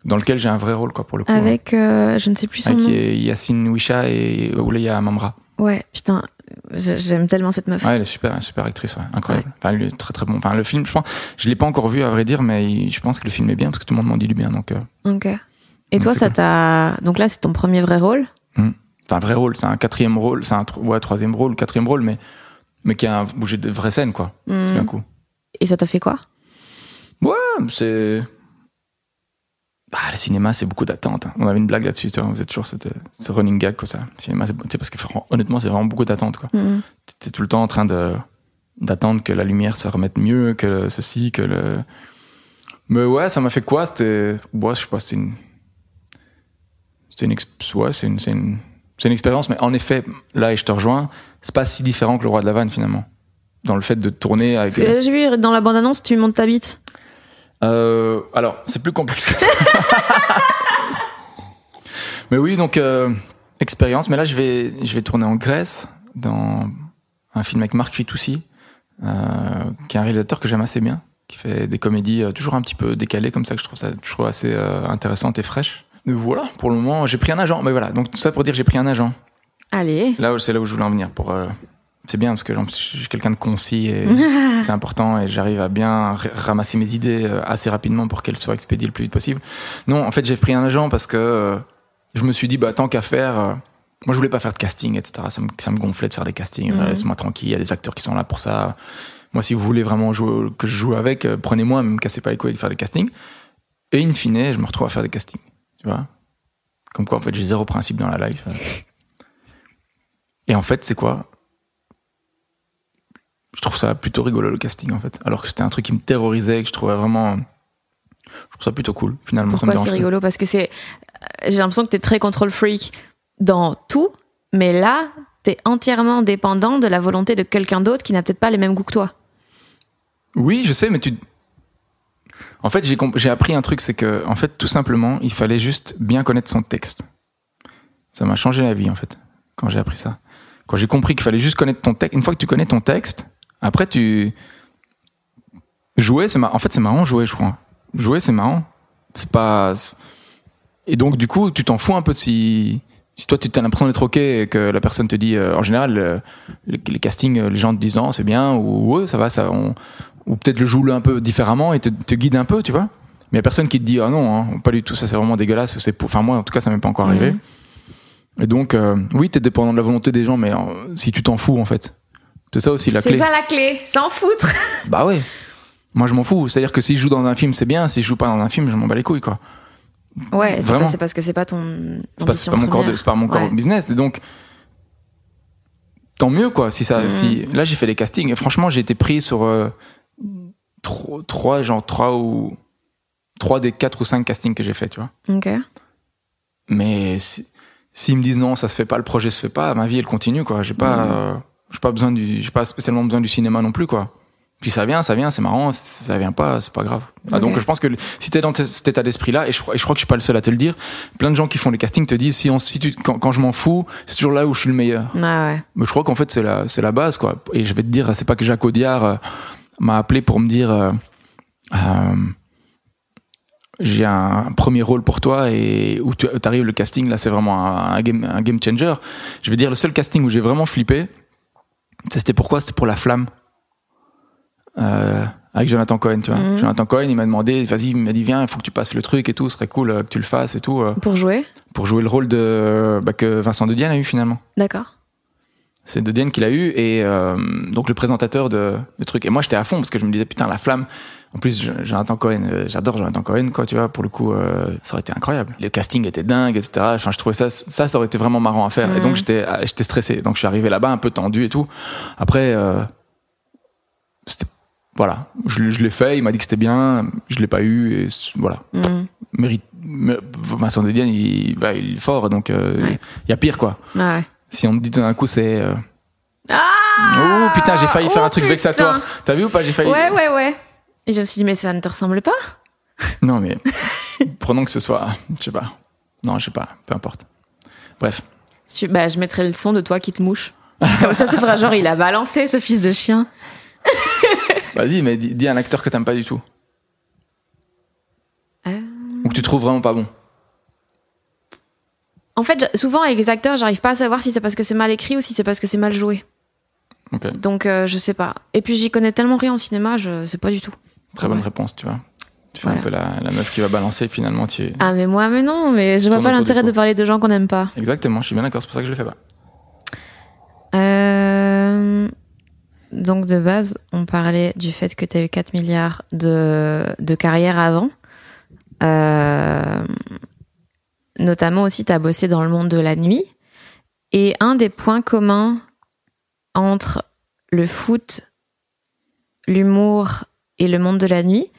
Dans lequel j'ai un vrai rôle quoi pour le coup. Avec, euh, je ne sais plus son Avec nom. Yacine Wisha et Ouleya Mamra. Ouais, putain, j'aime tellement cette meuf. Ouais, elle est super, une super actrice, ouais, incroyable. Enfin, elle est très très bon. Enfin, le film, je pense, je l'ai pas encore vu à vrai dire, mais il- je pense que le film est bien parce que tout le monde m'en dit du bien. Donc, euh, Ok. Et Donc, toi, ça cool. t'a. Donc là, c'est ton premier vrai rôle? C'est un vrai rôle, c'est un quatrième rôle, c'est un ouais, troisième rôle, quatrième rôle, mais mais qui a bougé de vraies scènes quoi, Mhm. tout d'un coup. Et ça t'a fait quoi? Ouais, c'est. Bah, le cinéma, c'est beaucoup d'attentes. hein. On avait une blague là-dessus, tu vois. Vous êtes toujours, c'était, c'est running gag, quoi, ça. Le cinéma, c'est, parce que honnêtement, c'est vraiment beaucoup d'attentes, quoi. Mhm. T'es tout le temps en train de, d'attendre que la lumière se remette mieux, que ceci, que le. Mais ouais, ça m'a fait quoi? C'était, ouais, je sais pas, c'était une. C'était une, ex- ouais, c'est une, c'est une, c'est une expérience, mais en effet, là, et je te rejoins, c'est pas si différent que le roi de la vanne, finalement. Dans le fait de tourner avec. J'ai vu dans la bande-annonce, tu montes ta bite. Euh, alors, c'est plus complexe que ça. mais oui, donc, euh, expérience. Mais là, je vais, je vais tourner en Grèce, dans un film avec Marc Fitoussi, euh, qui est un réalisateur que j'aime assez bien, qui fait des comédies euh, toujours un petit peu décalées, comme ça, que je trouve ça je trouve assez euh, intéressante et fraîche. Mais voilà, pour le moment, j'ai pris un agent. Mais voilà, donc tout ça pour dire que j'ai pris un agent. Allez. Là, c'est là où je voulais en venir. Pour, euh, c'est bien parce que je suis quelqu'un de concis et c'est important et j'arrive à bien ramasser mes idées euh, assez rapidement pour qu'elles soient expédiées le plus vite possible. Non, en fait, j'ai pris un agent parce que euh, je me suis dit, bah, tant qu'à faire, euh, moi, je voulais pas faire de casting, etc. Ça me, ça me gonflait de faire des castings. Laisse-moi tranquille, il y a des acteurs qui sont là pour ça. Moi, si vous voulez vraiment jouer, que je joue avec, euh, prenez-moi, mais me cassez pas les couilles avec faire des castings. Et in fine, je me retrouve à faire des castings. Tu vois Comme quoi, en fait, j'ai zéro principe dans la life. Et en fait, c'est quoi? Je trouve ça plutôt rigolo le casting en fait. Alors que c'était un truc qui me terrorisait, que je trouvais vraiment. Je trouve ça plutôt cool finalement. Pourquoi c'est rigolo? Parce que c'est. J'ai l'impression que t'es très contrôle freak dans tout, mais là, t'es entièrement dépendant de la volonté de quelqu'un d'autre qui n'a peut-être pas les mêmes goûts que toi. Oui, je sais, mais tu. En fait, j'ai comp- j'ai appris un truc, c'est que, en fait, tout simplement, il fallait juste bien connaître son texte. Ça m'a changé la vie, en fait, quand j'ai appris ça. Quand j'ai compris qu'il fallait juste connaître ton texte. Une fois que tu connais ton texte, après, tu. Jouer, c'est marrant. En fait, c'est marrant, jouer, je crois. Jouer, c'est marrant. C'est pas. Et donc, du coup, tu t'en fous un peu si. Si toi, tu as l'impression d'être OK et que la personne te dit, euh, en général, euh, les, les castings, euh, les gens te disent, non, c'est bien, ou ouais, ça va, ça, on, ou peut-être le joue un peu différemment et te, te guide un peu, tu vois. Mais il a personne qui te dit, ah non, hein, pas du tout, ça c'est vraiment dégueulasse, c'est pour... enfin moi en tout cas ça m'est pas encore arrivé. Mhm. Et donc, euh, oui, t'es dépendant de la volonté des gens, mais si tu t'en fous en fait, c'est ça aussi la C'est clé. ça la clé, s'en foutre. Bah ouais. Moi je m'en fous, c'est-à-dire que si je joue dans un film c'est bien, si je joue pas dans un film je m'en bats les couilles quoi. Ouais, c'est c'est parce que c'est pas ton. C'est pas, c'est pas mon corps, de- c'est pas mon corps Ouais. business. Et donc, tant mieux quoi. Si ça, si là j'ai fait les castings. Et franchement, j'ai été pris sur euh, trois, trois, genre trois ou trois des quatre ou cinq castings que j'ai fait, tu vois. Ok. Mais si- s'ils me disent non, ça se fait pas, le projet se fait pas, ma vie elle continue quoi. J'ai pas, euh, j'ai pas besoin du, j'ai pas spécialement besoin du cinéma non plus quoi. Puis ça vient, ça vient, c'est marrant. Ça vient pas, c'est pas grave. Ah, donc je pense que si t'es dans cet état d'esprit là, et je, et je crois que je suis pas le seul à te le dire, plein de gens qui font les castings te disent si on, si tu, quand, quand je m'en fous, c'est toujours là où je suis le meilleur. Ouais, ouais. Mais je crois qu'en fait, c'est la, c'est la base, quoi. Et je vais te dire, c'est pas que Jacques Audiard euh, m'a appelé pour me dire, euh, euh, j'ai un premier rôle pour toi et où tu arrives le casting, là, c'est vraiment un, un game, un game changer. Je vais dire, le seul casting où j'ai vraiment flippé, c'était pourquoi? C'était pour La Flamme. Euh, avec Jonathan Cohen, tu vois. Mhm. Jonathan Cohen, il m'a demandé, vas-y, il m'a dit, viens, il faut que tu passes le truc et tout, ce serait cool euh, que tu le fasses et tout, euh, Pour jouer? Pour jouer le rôle de, bah, que Vincent De Dienne a eu finalement. D'accord. C'est De Dienne qui l'a eu et euh, donc le présentateur de le truc. Et moi j'étais à fond parce que je me disais putain la flamme. En plus Jonathan Cohen, euh, j'adore Jonathan Cohen quoi, tu vois. Pour le coup, euh, ça aurait été incroyable. Le casting était dingue, etc. Enfin je trouvais ça ça ça aurait été vraiment marrant à faire. Et donc j'étais ah, j'étais stressé. Donc je suis arrivé là-bas un peu tendu et tout. Après euh, c'était voilà, je, je l'ai fait. Il m'a dit que c'était bien. Je l'ai pas eu et voilà. Mhm. Mérite. Vincent De Dienne il, bah, il est fort donc euh, il Ouais. y a pire quoi. Ouais. Si on me dit tout d'un coup c'est euh, Ah Oh putain, j'ai failli faire Oh, un truc putain. vexatoire. T'as vu ou pas J'ai failli. Ouais, ouais, ouais. Et je me suis dit, mais ça ne te ressemble pas Non mais prenons que ce soit, je sais pas. Non, je sais pas. Peu importe. Bref. Tu- Bah, je mettrai le son de toi qui te mouche. Comme ça, ça fera genre, il a balancé ce fils de chien. Vas-y, mais dis, dis un acteur que t'aimes pas du tout Euh. ou que tu trouves vraiment pas bon. En fait, souvent avec les acteurs, j'arrive pas à savoir si c'est parce que c'est mal écrit ou si c'est parce que c'est mal joué. Donc, euh, je sais pas. Et puis, j'y connais tellement rien en cinéma, je sais pas du tout. Très bonne Ouais. réponse, tu vois. Tu fais Voilà. un peu la, la meuf qui va balancer. Finalement, tu. Ah, mais moi, mais non, mais je vois pas l'intérêt de parler de gens qu'on n'aime pas. Exactement. Je suis bien d'accord. C'est pour ça que je le fais pas. Euh, Donc, de base, on parlait du fait que tu as eu 4 milliards de, de carrière avant. Euh, Notamment aussi, tu as bossé dans le monde de la nuit. Et un des points communs entre le foot, l'humour et le monde de la nuit,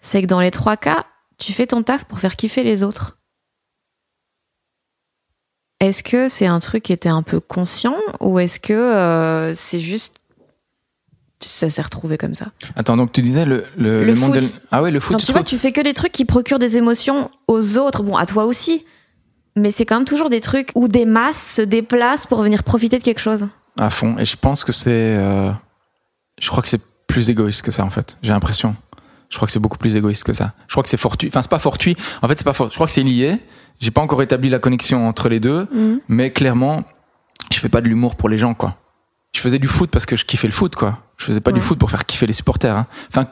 c'est que dans les trois cas, tu fais ton taf pour faire kiffer les autres. Est-ce que c'est un truc qui était un peu conscient ou est-ce que euh, c'est juste ça s'est retrouvé comme ça Attends, donc tu disais le le, Le monde de ah ouais le foot. Non, tu tu vois, tu fais que des trucs qui procurent des émotions aux autres, bon à toi aussi, mais c'est quand même toujours des trucs où des masses se déplacent pour venir profiter de quelque chose. à fond. Et je pense que c'est. euh, je crois que c'est plus égoïste que ça, en fait. J'ai l'impression. Je crois que c'est beaucoup plus égoïste que ça. Je crois que c'est fortuit. Enfin, c'est pas fortuit. En fait, c'est pas fort. Je crois que c'est lié. J'ai pas encore établi la connexion entre les deux. Mhm. Mais clairement, je fais pas de l'humour pour les gens, quoi. Je faisais du foot parce que je kiffais le foot, quoi. Je faisais pas du Ouais. foot pour faire kiffer les supporters. hein. Enfin,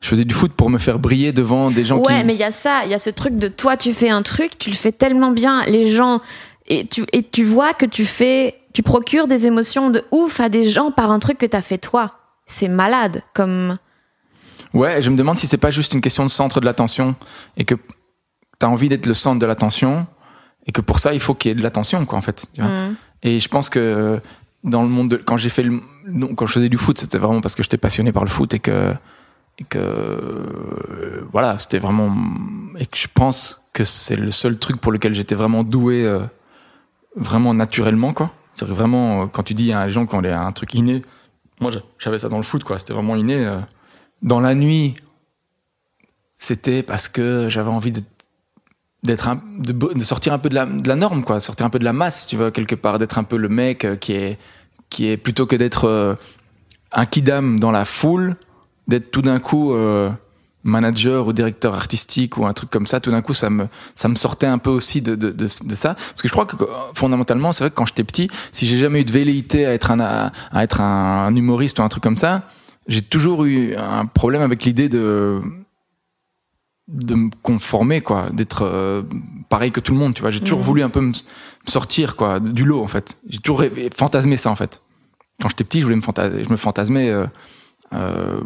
je faisais du foot pour me faire briller devant des gens Ouais, qui. mais il y a ça, il y a ce truc de toi, tu fais un truc, tu le fais tellement bien, les gens, et tu, et tu vois que tu fais, tu procures des émotions de ouf à des gens par un truc que t'as fait toi. C'est malade, comme. Ouais, je me demande si c'est pas juste une question de centre de l'attention et que t'as envie d'être le centre de l'attention et que pour ça il faut qu'il y ait de l'attention, quoi, en fait. tu vois. Mhm. Et je pense que dans le monde de quand j'ai fait le quand je faisais du foot, c'était vraiment parce que j'étais passionné par le foot et que et que euh, voilà, c'était vraiment et que je pense que c'est le seul truc pour lequel j'étais vraiment doué euh, vraiment naturellement quoi. C'est vraiment euh, quand tu dis à les gens ont des- un truc inné, moi j'a- j'avais ça dans le foot quoi, c'était vraiment inné dans la nuit. C'était parce que j'avais envie d'être d'être de, de sortir un peu de la, de la norme quoi. Sortir un peu de la masse tu vois quelque part. D'être un peu le mec euh, qui est qui est plutôt que d'être euh, un kidam dans la foule d'être tout d'un coup euh, manager ou directeur artistique ou un truc comme ça tout d'un coup ça me ça me sortait un peu aussi de, de, de, de ça. Parce que je crois que fondamentalement c'est vrai que quand j'étais petit si j'ai jamais eu de velléité à être un à, être un humoriste ou un truc comme ça j'ai toujours eu un problème avec l'idée de de me conformer quoi d'être euh, pareil que tout le monde tu vois j'ai toujours Mhm. voulu un peu me sortir quoi du lot en fait j'ai toujours rêvé- fantasmé ça en fait quand j'étais petit je voulais me fantasmer je me fantasmais euh, euh,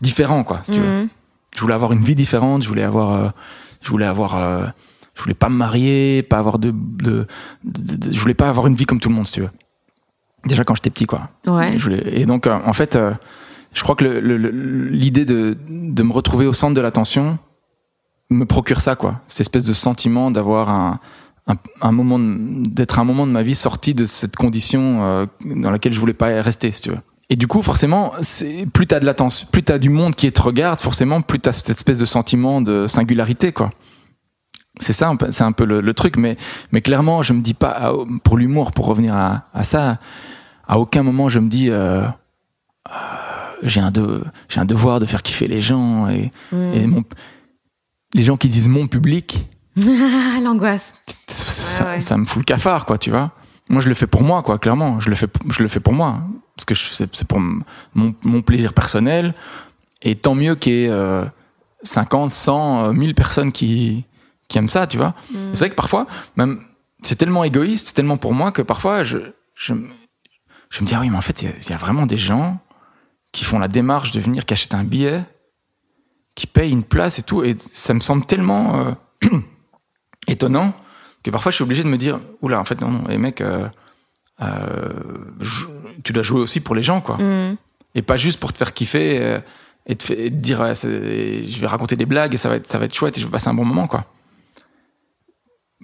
différent quoi si tu veux Mhm. je voulais avoir une vie différente je voulais avoir je voulais avoir je voulais pas me marier pas avoir de, de, de- de- je voulais pas avoir une vie comme tout le monde si tu veux Déjà quand j'étais petit, quoi. Ouais. Et, je voulais- et donc, en fait, je crois que l'idée de, me retrouver au centre de l'attention me procure ça, quoi. Cette espèce de sentiment d'avoir un, moment, d'être un moment de ma vie sorti de cette condition euh, dans laquelle je voulais pas rester, si tu veux. Et du coup, forcément, plus t'as de l'attention, plus t'as du monde qui te regarde, forcément, plus t'as cette espèce de sentiment de singularité, quoi. C'est ça, c'est un peu le, truc, mais, clairement, je me dis pas, ah, pour l'humour, pour revenir à, à ça, à aucun moment je me dis, euh, euh, j'ai un, de, j'ai un devoir de faire kiffer les gens et, Mm. et mon- les gens qui disent mon public, l'angoisse. ça, ça- ouais. ça me fout le cafard, quoi, tu vois. Moi, je le fais pour moi, quoi, clairement. Je le fais, je le fais pour moi. Parce que c'est pour mon, mon plaisir personnel. Et tant mieux qu'il y ait euh, 50, 100, euh, 1000 personnes qui, qui aiment ça, tu vois. C'est vrai que parfois, même, c'est tellement égoïste, c'est tellement pour moi que parfois, je, je, me- je me dis, ah oui, mais en fait, il y a- il y, a vraiment des gens qui font la démarche de venir, qui achètent un billet, qui payent une place et tout. Et ça me semble tellement euh, étonnant que parfois je suis obligé de me dire oula en fait non non les mecs euh, euh, tu dois jouer aussi pour les gens quoi Mm. et pas juste pour te faire kiffer euh, et, te, fait- et te dire ouais, je vais raconter des blagues et ça va être ça va être chouette et je vais passer un bon moment quoi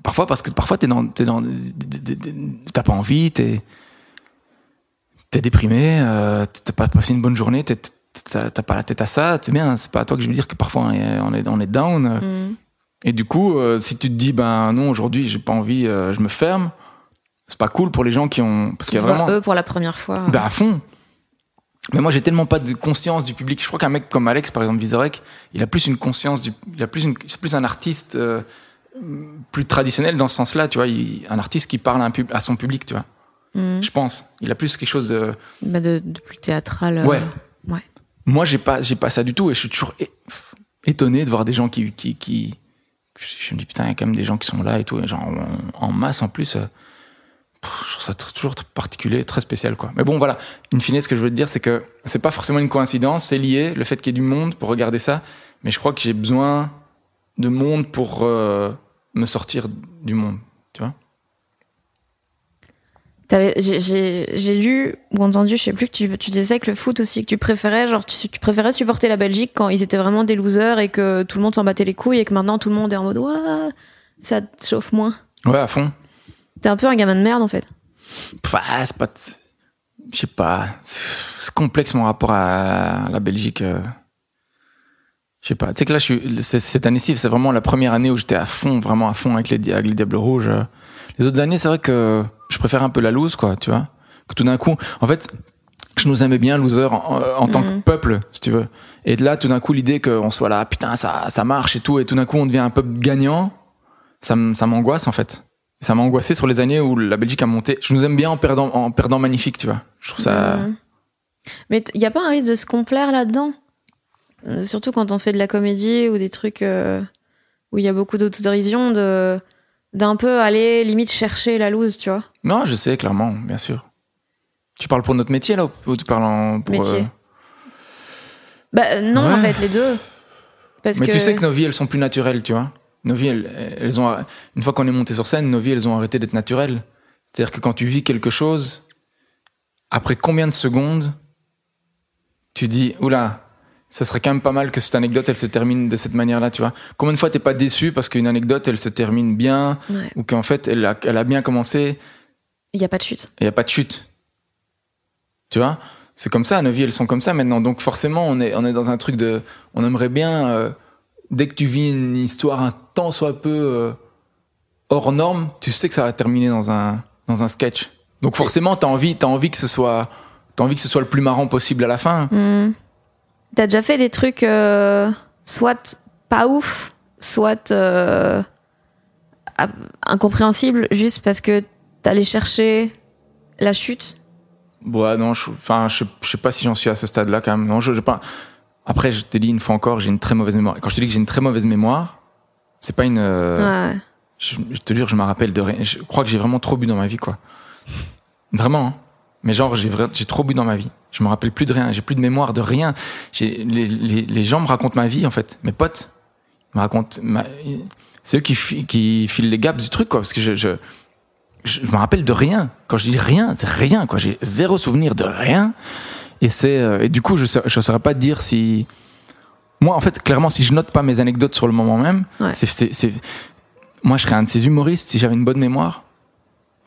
parfois parce que parfois t'es dans t'es dans t'as pas envie t'es t'es déprimé euh, t'as pas passé une bonne journée t'as pas la tête à ça c'est bien c'est pas à toi que je veux dire que parfois on est on est, down Mm. et du coup, euh, si tu te dis, ben non, aujourd'hui, j'ai pas envie, euh, je me ferme, c'est pas cool pour les gens qui ont. Parce Qui qu'il y a vraiment. eux pour la première fois. Ben à fond. Mais moi, j'ai tellement pas de conscience du public. Je crois qu'un mec comme Alex, par exemple, Vizorek, il a plus une conscience du. Il a plus une. C'est plus un artiste plus traditionnel dans ce sens-là, tu vois. il- un artiste qui parle à, un pub- à son public, tu vois. Mm. Je pense. Il a plus quelque chose de. Bah, de, de plus théâtral. euh, Ouais. Moi, j'ai pas, j'ai pas ça du tout, et je suis toujours étonné de voir des gens qui, qui, qui, je me dis putain, il y a quand même des gens qui sont là et tout, et genre en, en masse en plus. euh, pff, je trouve ça toujours très particulier, très spécial, quoi. Mais bon, voilà. In fine, ce que je veux te dire, c'est que c'est pas forcément une coïncidence, c'est lié, le fait qu'il y ait du monde pour regarder ça, mais je crois que j'ai besoin de monde pour euh, me sortir du monde, tu vois. J'ai lu ou entendu, je sais plus, que tu, tu disais que le foot aussi, que tu préférais, genre, tu, tu préférais supporter la Belgique quand ils étaient vraiment des losers et que tout le monde s'en battait les couilles et que maintenant tout le monde est en mode, ouais, ça te chauffe moins. Ouais, à fond. T'es un peu un gamin de merde en fait. Pff, ah, c'est pas. Je sais pas. C'est complexe mon rapport à la Belgique. euh. Je sais pas. Tu sais que là, je suis, c'est- cette année-ci, c'est vraiment la première année où j'étais à fond, vraiment à fond avec les, avec les Diables Rouges. Les autres années, c'est vrai que je préfère un peu la loose, quoi, tu vois. Que tout d'un coup, en fait, je nous aimais bien, loser, en, en tant que Mhm. peuple, si tu veux. Et là, tout d'un coup, l'idée qu'on soit là, putain, ça, ça marche et tout, et tout d'un coup, on devient un peuple gagnant, ça, ça m'angoisse, en fait. Ça m'a angoissé sur les années où la Belgique a monté. Je nous aime bien en perdant, en perdant magnifique, tu vois. Je trouve ça. Mhm. Mais il y a pas un risque de se complaire là-dedans? Euh, Surtout quand on fait de la comédie ou des trucs euh, où il y a beaucoup d'autodérision, de d'un peu aller limite chercher la loose, tu vois. Non, je sais, clairement, bien sûr. Tu parles pour notre métier, là, ou- tu parles en, pour. Métier. euh, Bah euh, non, en Ouais. fait, les deux. Parce Mais que tu sais que nos vies, elles sont plus naturelles, tu vois. Nos vies, elles, elles ont. Une fois qu'on est monté sur scène, nos vies, elles ont arrêté d'être naturelles. C'est-à-dire que quand tu vis quelque chose, après combien de secondes, tu dis, oula, ça serait quand même pas mal que cette anecdote, elle se termine de cette manière-là, tu vois. Combien de fois t'es pas déçu parce qu'une anecdote, elle se termine bien, Ouais. ou qu'en fait, elle a, elle a bien commencé, il y a pas de chute. il n'y a pas de chute. Tu vois? C'est comme ça, nos vies, elles sont comme ça maintenant. Donc forcément, on est, on est dans un truc de... On aimerait bien, euh, dès que tu vis une histoire un tant soit peu euh, hors norme, tu sais que ça va terminer dans un, dans un sketch. Donc forcément, t'as envie, t'as envie que ce soit... T'as envie que ce soit le plus marrant possible à la fin. Hmm. T'as déjà fait des trucs euh, soit pas ouf, soit euh, incompréhensibles, juste parce que t'allais chercher la chute? Ouais, non, je, enfin, je, je sais pas si j'en suis à ce stade-là quand même. Non, je, je pas. Après, je te dis une fois encore, j'ai une très mauvaise mémoire. Quand je te dis que j'ai une très mauvaise mémoire, c'est pas une. euh, Ouais. Je, je te jure, je me rappelle de rien. Je crois que j'ai vraiment trop bu dans ma vie, quoi. Vraiment. hein. Mais genre, j'ai trop bu dans ma vie. Je me rappelle plus de rien. J'ai plus de mémoire de rien. Les, les, les gens me racontent ma vie, en fait. Mes potes me racontent. ma- C'est eux qui, fi- qui filent les gaps du truc, quoi. Parce que je, je, me rappelle de rien. Quand je dis rien, c'est rien, quoi. J'ai zéro souvenir de rien. Et c'est, euh, et du coup, je, je saurais pas dire si, moi, en fait, clairement, si je note pas mes anecdotes sur le moment même, Ouais. c'est- moi, je serais un de ces humoristes si j'avais une bonne mémoire.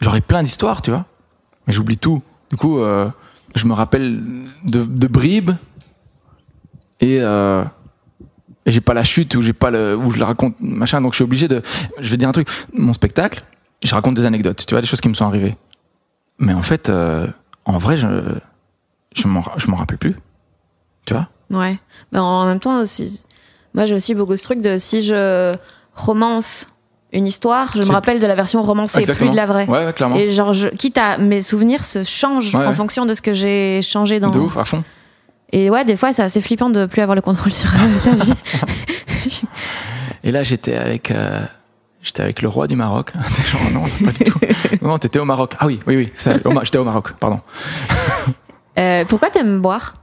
J'aurais plein d'histoires, tu vois. Mais j'oublie tout. Du coup, euh, je me rappelle de, bribes et, euh, et j'ai pas la chute ou j'ai pas le où je la raconte machin. Donc je suis obligé de. Je vais dire un truc. Mon spectacle, je raconte des anecdotes. Tu vois, des choses qui me sont arrivées. Mais en fait, euh, en vrai, je je m'en je m'en rappelle plus. Tu vois? Ouais. Mais en même temps, moi j'ai aussi beaucoup ce truc de si je romance une histoire, je me rappelle de la version romancée, Exactement. plus de la vraie. Ouais, clairement. Et genre, je, quitte à mes souvenirs se changent Ouais, en ouais. fonction de ce que j'ai changé dans. De ouf, à fond. Et ouais, des fois, c'est assez flippant de plus avoir le contrôle sur euh, sa vie. Et là, j'étais avec, euh, j'étais avec le roi du Maroc. Genre, non, pas du tout. Non, t'étais au Maroc. Ah oui, oui, oui. J'étais au Maroc, pardon. Euh, pourquoi t'aimes boire?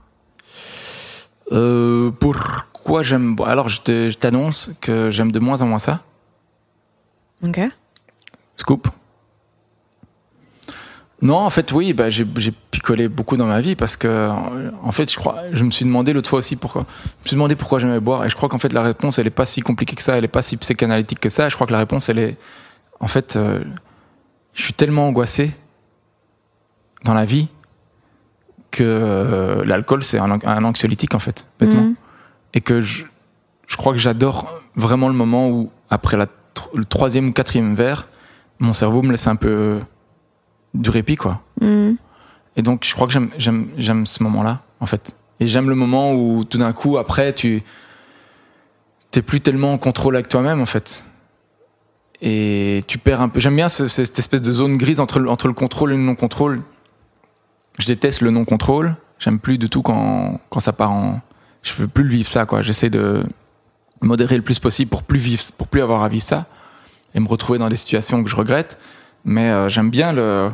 Euh, pourquoi j'aime boire? Alors, je t'annonce que j'aime de moins en moins ça. Ok. Scoop. Non, en fait, oui, bah, j'ai picolé beaucoup dans ma vie parce que, en fait, je crois, je me suis demandé l'autre fois aussi pourquoi. Je me suis demandé pourquoi j'aimais boire et je crois qu'en fait, la réponse, elle est pas si compliquée que ça, elle est pas si psychanalytique que ça. Je crois que la réponse, elle est, en fait, euh, je suis tellement angoissé dans la vie que euh, l'alcool, c'est un, un anxiolytique, en fait, bêtement Mhm. et que je, je crois que j'adore vraiment le moment où, après la, le troisième ou quatrième verre, mon cerveau me laisse un peu du répit, quoi. Mhm. Et donc, je crois que j'aime, j'aime, j'aime ce moment-là, en fait. Et j'aime le moment où, tout d'un coup, après, tu t'es plus tellement en contrôle avec toi-même, en fait. Et tu perds un peu. J'aime bien ce- cette espèce de zone grise entre le, entre le contrôle et le non-contrôle. Je déteste le non-contrôle. J'aime plus du tout quand, quand ça part en. Je veux plus le vivre ça, quoi. J'essaie de modérer le plus possible pour plus vivre, pour plus avoir à vivre ça et me retrouver dans des situations que je regrette. Mais euh, j'aime bien le,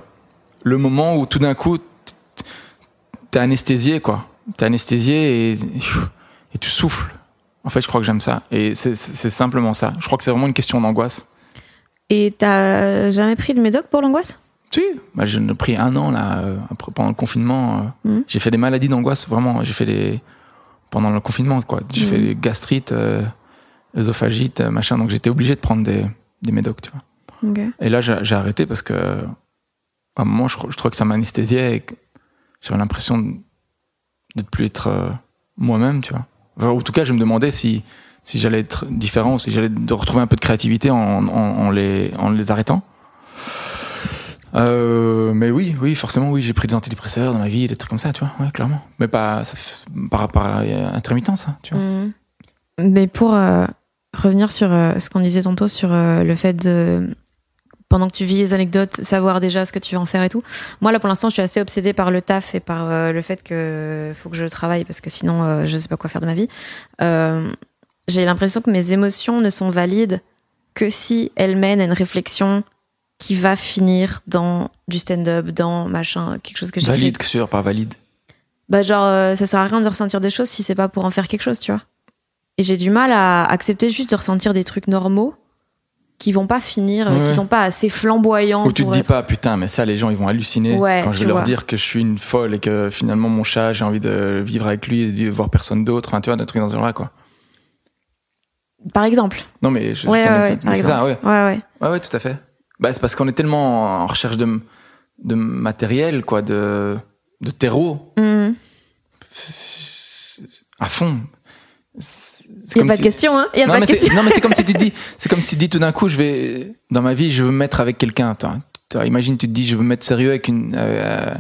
le moment où tout d'un coup, t'es anesthésié, quoi. T'es anesthésié et, et tu souffles. En fait, je crois que j'aime ça. Et c'est- simplement ça. Je crois que c'est vraiment une question d'angoisse. Et t'as jamais pris de médoc pour l'angoisse? Si, bah, j'en ai pris un an là, euh, après, pendant le confinement. euh, Mhm. J'ai fait des maladies d'angoisse, vraiment. J'ai fait des. Pendant le confinement, quoi. J'ai Mhm. fait des gastrites, euh, œsophagite, machin. Donc j'étais obligé de prendre des, des médocs, tu vois. Et là, j'ai arrêté parce que. À un moment, je, je trouvais que ça m'anesthésiait et j'avais l'impression de ne plus être euh, moi-même, tu vois. Enfin, en tout cas, je me demandais si, si j'allais être différent, si j'allais retrouver un peu de créativité en, en, en les, en les arrêtant. Euh, mais oui, oui, forcément, oui, j'ai pris des antidépresseurs dans ma vie, des trucs comme ça, tu vois, ouais, clairement. Mais pas ça par rapport à euh, intermittent, ça, tu vois. Mhm. Mais pour euh, revenir sur euh, ce qu'on disait tantôt sur euh, le fait de pendant que tu vis les anecdotes, savoir déjà ce que tu vas en faire et tout. Moi là pour l'instant, je suis assez obsédée par le taf et par euh, le fait que faut que je travaille parce que sinon euh, je sais pas quoi faire de ma vie. Euh, j'ai l'impression que mes émotions ne sont valides que si elles mènent à une réflexion qui va finir dans du stand-up, dans machin, quelque chose que j'ai Valide, que sûr, pas valide. bah genre ça sert à rien de ressentir des choses si c'est pas pour en faire quelque chose tu vois et j'ai du mal à accepter juste de ressentir des trucs normaux qui vont pas finir euh, Ouais. qui sont pas assez flamboyants Ou tu te dis être- pas, putain, mais ça, les gens, ils vont halluciner Ouais, quand je vais leur vois. dire que je suis une folle et que finalement, mon chat, j'ai envie de vivre avec lui et de voir personne d'autre. Enfin, tu vois, des trucs dans ce genre-là, quoi. par exemple Non, mais je, ouais ça- ouais. ouais ouais tout à fait. Bah, c'est parce qu'on est tellement en recherche de, de matériel, quoi, de, de terreau. C'est- À fond. C'est c'est y a pas si- de question hein y a non, pas mais de question c'est- non, mais c'est comme si tu te dis, c'est comme si tu dis tout d'un coup, je vais, dans ma vie, je veux me mettre avec quelqu'un. Imagine, tu te dis, je veux me mettre sérieux avec une, euh,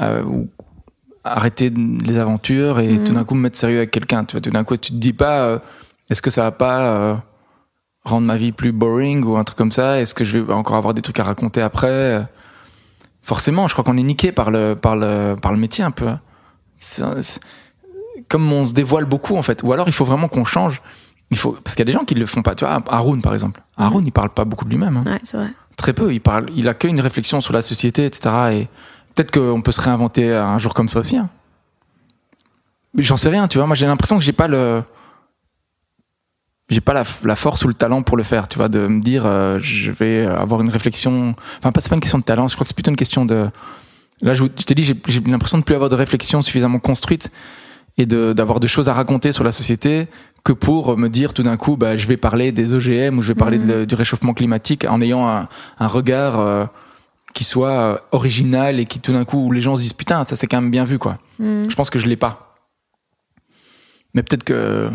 euh, arrêter les aventures et tout d'un coup me mettre sérieux avec quelqu'un. Tu vois, tout d'un coup, tu te dis pas, euh, est-ce que ça va pas euh, rendre ma vie plus boring ou un truc comme ça? Est-ce que je vais encore avoir des trucs à raconter après? Forcément, je crois qu'on est niqué par le, par le, par le métier un peu. hein. C'est- c'est- comme on se dévoile beaucoup en fait, ou alors il faut vraiment qu'on change. Il faut parce qu'il y a des gens qui le font pas. Tu vois, Haroun par exemple. Haroun, il parle pas beaucoup de lui-même. hein. ouais c'est vrai Très peu. Il parle. Il a qu'une réflexion sur la société, etc. Et peut-être qu'on peut se réinventer un jour comme ça aussi. hein. Mais j'en sais rien. Tu vois, moi j'ai l'impression que j'ai pas le. j'ai pas la, la force ou le talent pour le faire, tu vois, de me dire euh, je vais avoir une réflexion. Enfin, pas c'est pas une question de talent, je crois que c'est plutôt une question de. Là, je, je t'ai dit, j'ai j'ai l'impression de plus avoir de réflexion suffisamment construite et de d'avoir des choses à raconter sur la société que pour me dire tout d'un coup, bah, je vais parler des OGM ou je vais parler de le- du réchauffement climatique en ayant un, un regard euh, qui soit euh, original et qui tout d'un coup où les gens se disent putain, ça c'est quand même bien vu quoi. Mm. Je pense que je l'ai pas. Mais peut-être que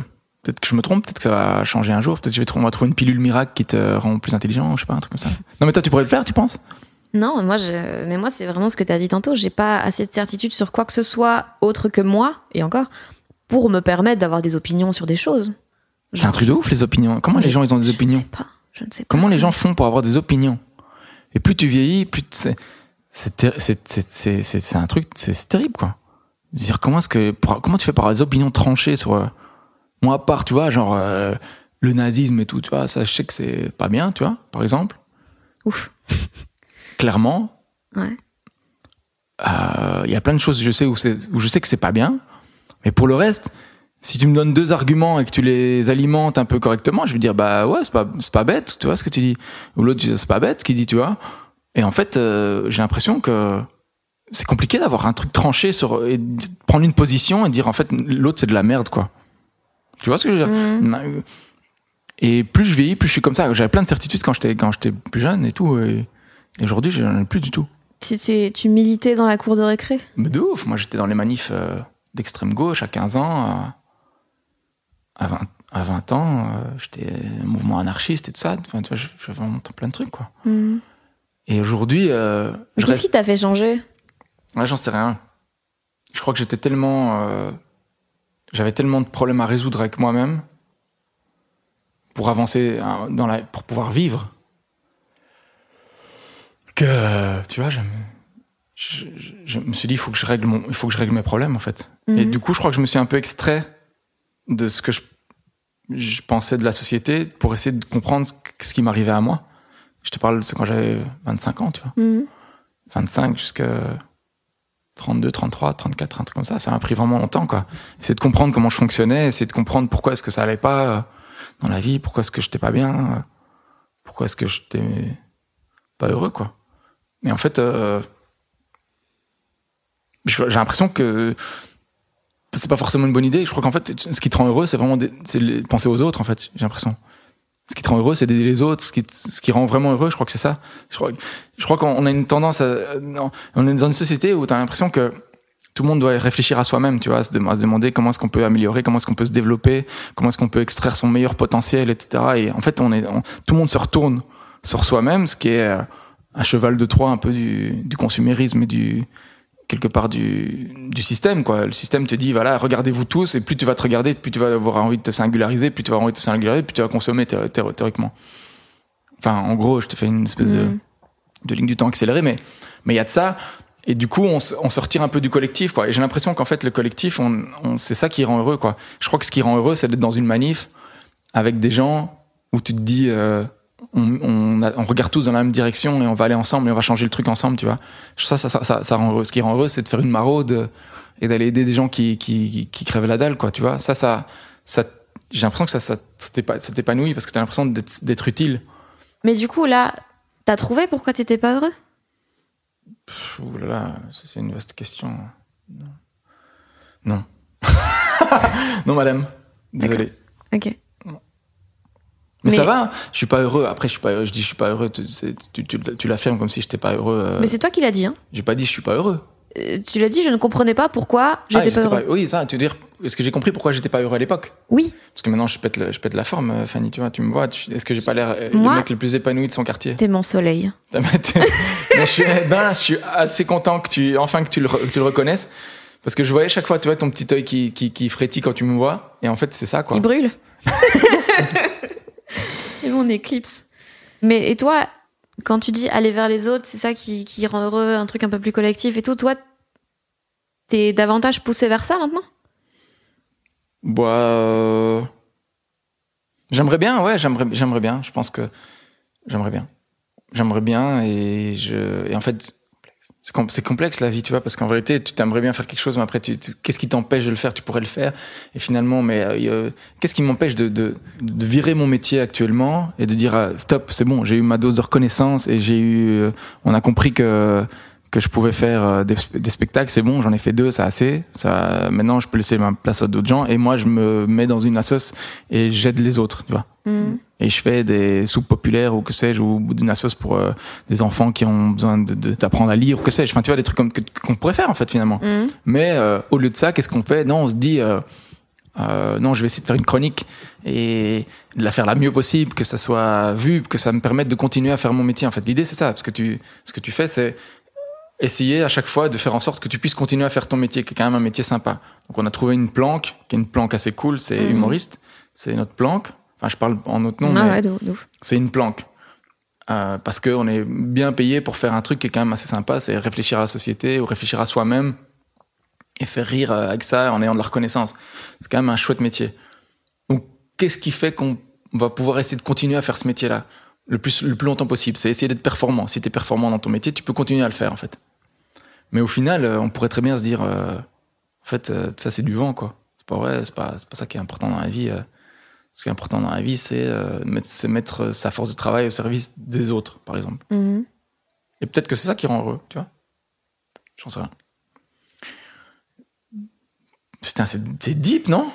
peut-être que je me trompe, peut-être que ça va changer un jour, peut-être que je vais trouver, on va trouver une pilule miracle qui te rend plus intelligent, je sais pas, un truc comme ça. Non mais toi tu pourrais le faire, tu penses? Non, moi, je... mais moi, c'est vraiment ce que tu as dit tantôt. J'ai pas assez de certitude sur quoi que ce soit autre que moi, et encore, pour me permettre d'avoir des opinions sur des choses. C'est un truc de ouf les opinions. Comment les gens ils ont des Je opinions ne sais pas. Je ne sais pas. Comment les gens font pour avoir des opinions Et plus tu vieillis, plus tu- c'est c'est un truc c'est terrible quoi. Dire comment est-ce que pour- comment tu fais pour avoir des opinions tranchées sur euh, moi à part tu vois genre euh, le nazisme et tout tu vois ça je sais que c'est pas bien tu vois par exemple Ouf. clairement Ouais. euh, il y a plein de choses je sais où je sais que c'est pas bien mais pour le reste si tu me donnes deux arguments et que tu les alimentes un peu correctement je vais dire bah ouais c'est pas c'est pas bête tu vois ce que tu dis. Ou l'autre dit c'est pas bête ce qu'il dit tu vois. Et en fait euh, j'ai l'impression que c'est compliqué d'avoir un truc tranché sur et prendre une position et dire en fait l'autre c'est de la merde quoi. Tu vois ce que je veux dire? Na- et plus je vieillis plus je suis comme ça. J'avais plein de certitudes quand j'étais quand j'étais plus jeune et tout et, et aujourd'hui j'en ai plus du tout tu militais dans la cour de récré? Mais de ouf, moi j'étais dans les manifs euh, d'extrême gauche à 15 ans, à, à 20, à 20 ans, euh, j'étais mouvement anarchiste et tout ça, enfin tu vois, j'avais vraiment plein de trucs quoi. Mhm. Et aujourd'hui, euh, Mais je Qu'est-ce reste... qui t'a fait changer? Ouais, j'en sais rien. Je crois que j'étais tellement... euh, J'avais tellement de problèmes à résoudre avec moi-même pour avancer dans la... pour pouvoir vivre que, tu vois, je me, je, je- me suis dit, il faut que je règle mon, il faut que je règle mes problèmes, en fait. Et Mhm. du coup, je crois que je me suis un peu extrait de ce que je, je pensais de la société pour essayer de comprendre ce, qui m'arrivait à moi. Je te parle, c'est quand j'avais 25 ans, tu vois. Mhm. 25 jusqu'à 32, 33, 34, un truc comme ça. Ça m'a pris vraiment longtemps, quoi. Essayer de comprendre comment je fonctionnais, essayer de comprendre pourquoi est-ce que ça allait pas euh, dans la vie, pourquoi est-ce que j'étais pas bien, euh, pourquoi est-ce que j'étais pas heureux, quoi. Mais en fait, euh, j'ai l'impression que c'est pas forcément une bonne idée. Je crois qu'en fait, ce qui te rend heureux, c'est vraiment des- penser aux autres, en fait. J'ai l'impression. Ce qui te rend heureux, c'est d'aider les autres. Ce qui, ce qui rend vraiment heureux, je crois que c'est ça. Je crois, je crois qu'on a une tendance à, on est dans une société où tu as l'impression que tout le monde doit réfléchir à soi-même, tu vois, à se, demander comment est-ce qu'on peut améliorer, comment est-ce qu'on peut se développer, comment est-ce qu'on peut extraire son meilleur potentiel, etc. Et en fait, on est, tout le monde se retourne sur soi-même, ce qui est un cheval de Troie un peu du, du consumérisme et du quelque part du, du système quoi. Le système te dit voilà regardez-vous tous et plus tu vas te regarder plus tu vas avoir envie de te singulariser plus tu vas avoir envie de te singulariser plus tu vas consommer thé- thé- théoriquement. Enfin en gros je te fais une espèce de, de ligne du temps accélérée mais mais il y a de ça. Et du coup on, on se retire un peu du collectif quoi. Et j'ai l'impression qu'en fait le collectif on, on- c'est ça qui rend heureux quoi. Je crois que ce qui rend heureux c'est d'être dans une manif avec des gens où tu te dis euh, on, on, a- on regarde tous dans la même direction et on va aller ensemble et on va changer le truc ensemble, tu vois. Ça, ça, ça, ça, ça rend heureux. Ce qui rend heureux, c'est de faire une maraude et d'aller aider des gens qui, qui, qui, crèvent la dalle, quoi, tu vois. Ça, ça, ça j'ai l'impression que ça, ça, ça t'épa- ça t'épanouit parce que t'as l'impression d'être, d'être utile. Mais du coup, là, t'as trouvé pourquoi t'étais pas heureux? Pff, là là, ça, c'est une vaste question. Non. Non, non madame. Désolé. Ok. Mais, Mais- ça va, je suis pas heureux. Après, je suis pas heureux. Je dis je suis pas heureux. Tu, tu, tu, tu l'affirmes comme si j'étais pas heureux. euh, Mais c'est toi qui l'as dit, hein J'ai pas dit je suis pas heureux. Euh, Tu l'as dit, je ne comprenais pas pourquoi j'étais Ah, pas heureux. Oui, ça, tu veux dire, est-ce que j'ai compris pourquoi j'étais pas heureux à l'époque? Oui, Parce que maintenant, je pète, le- je pète la forme, euh, Fanny, tu vois, tu me vois. Est-ce que j'ai pas l'air le mec le plus épanoui de son quartier? T'es mon soleil. Mais je suis, ben, je suis assez content que tu, enfin, que tu le, que tu le reconnaisses. Parce que je voyais chaque fois, tu vois, ton petit œil qui, qui, qui frétille quand tu me vois. Et en fait, c'est ça, quoi. Il brûle. C'est mon éclipse. Mais et toi, quand tu dis aller vers les autres, c'est ça qui, qui rend heureux, un truc un peu plus collectif et tout, toi, t'es davantage poussé vers ça maintenant? Bah, euh, j'aimerais bien, ouais, j'aimerais, j'aimerais bien. Je pense que j'aimerais bien. J'aimerais bien et je, et en fait, c'est com- c'est complexe la vie, tu vois, parce qu'en vérité, tu t'aimerais bien faire quelque chose, mais après, tu, tu- qu'est-ce qui t'empêche de le faire? Tu pourrais le faire, et finalement, mais euh, a- qu'est-ce qui m'empêche de, de, de virer mon métier actuellement et de dire euh, stop, c'est bon, j'ai eu ma dose de reconnaissance et j'ai eu, euh, on a compris que que je pouvais faire euh, des, des spectacles, c'est bon, j'en ai fait deux, c'est assez. Ça, maintenant, je peux laisser ma place à d'autres gens, et moi, je me mets dans une assoce et j'aide les autres, tu vois Mm. et je fais des soupes populaires ou que sais-je ou d'une assoce pour euh, des enfants qui ont besoin d'apprendre à lire ou que sais-je enfin tu vois des trucs comme qu'on pourrait faire en fait finalement Mm. mais euh, au lieu de ça qu'est-ce qu'on fait? Non on se dit euh, non je vais essayer de faire une chronique et de la faire la mieux possible que ça soit vu que ça me permette de continuer à faire mon métier en fait l'idée c'est ça parce que tu ce que tu fais c'est essayer à chaque fois de faire en sorte que tu puisses continuer à faire ton métier qui est quand même un métier sympa donc on a trouvé une planque qui est une planque assez cool c'est Mhm. humoriste c'est notre planque enfin je parle en notre nom Ah mais ouais, de, de ouf. c'est une planque. Euh, parce qu'on est bien payé pour faire un truc qui est quand même assez sympa, c'est réfléchir à la société ou réfléchir à soi-même et faire rire euh, avec ça en ayant de la reconnaissance. C'est quand même un chouette métier. Donc, qu'est-ce qui fait qu'on va pouvoir essayer de continuer à faire ce métier-là le plus, le plus longtemps possible? C'est essayer d'être performant. Si tu es performant dans ton métier, tu peux continuer à le faire, en fait. Mais au final, euh, on pourrait très bien se dire, euh, en fait, euh, ça c'est du vent, quoi. C'est pas vrai, c'est pas, pas ça qui est important dans la vie. euh. Ce qui est important dans la vie, c'est mettre, sa force de travail au service des autres, par exemple. Mhm. Et peut-être que c'est ça qui rend heureux, tu vois. J'en sais rien. Putain, c'est deep, non?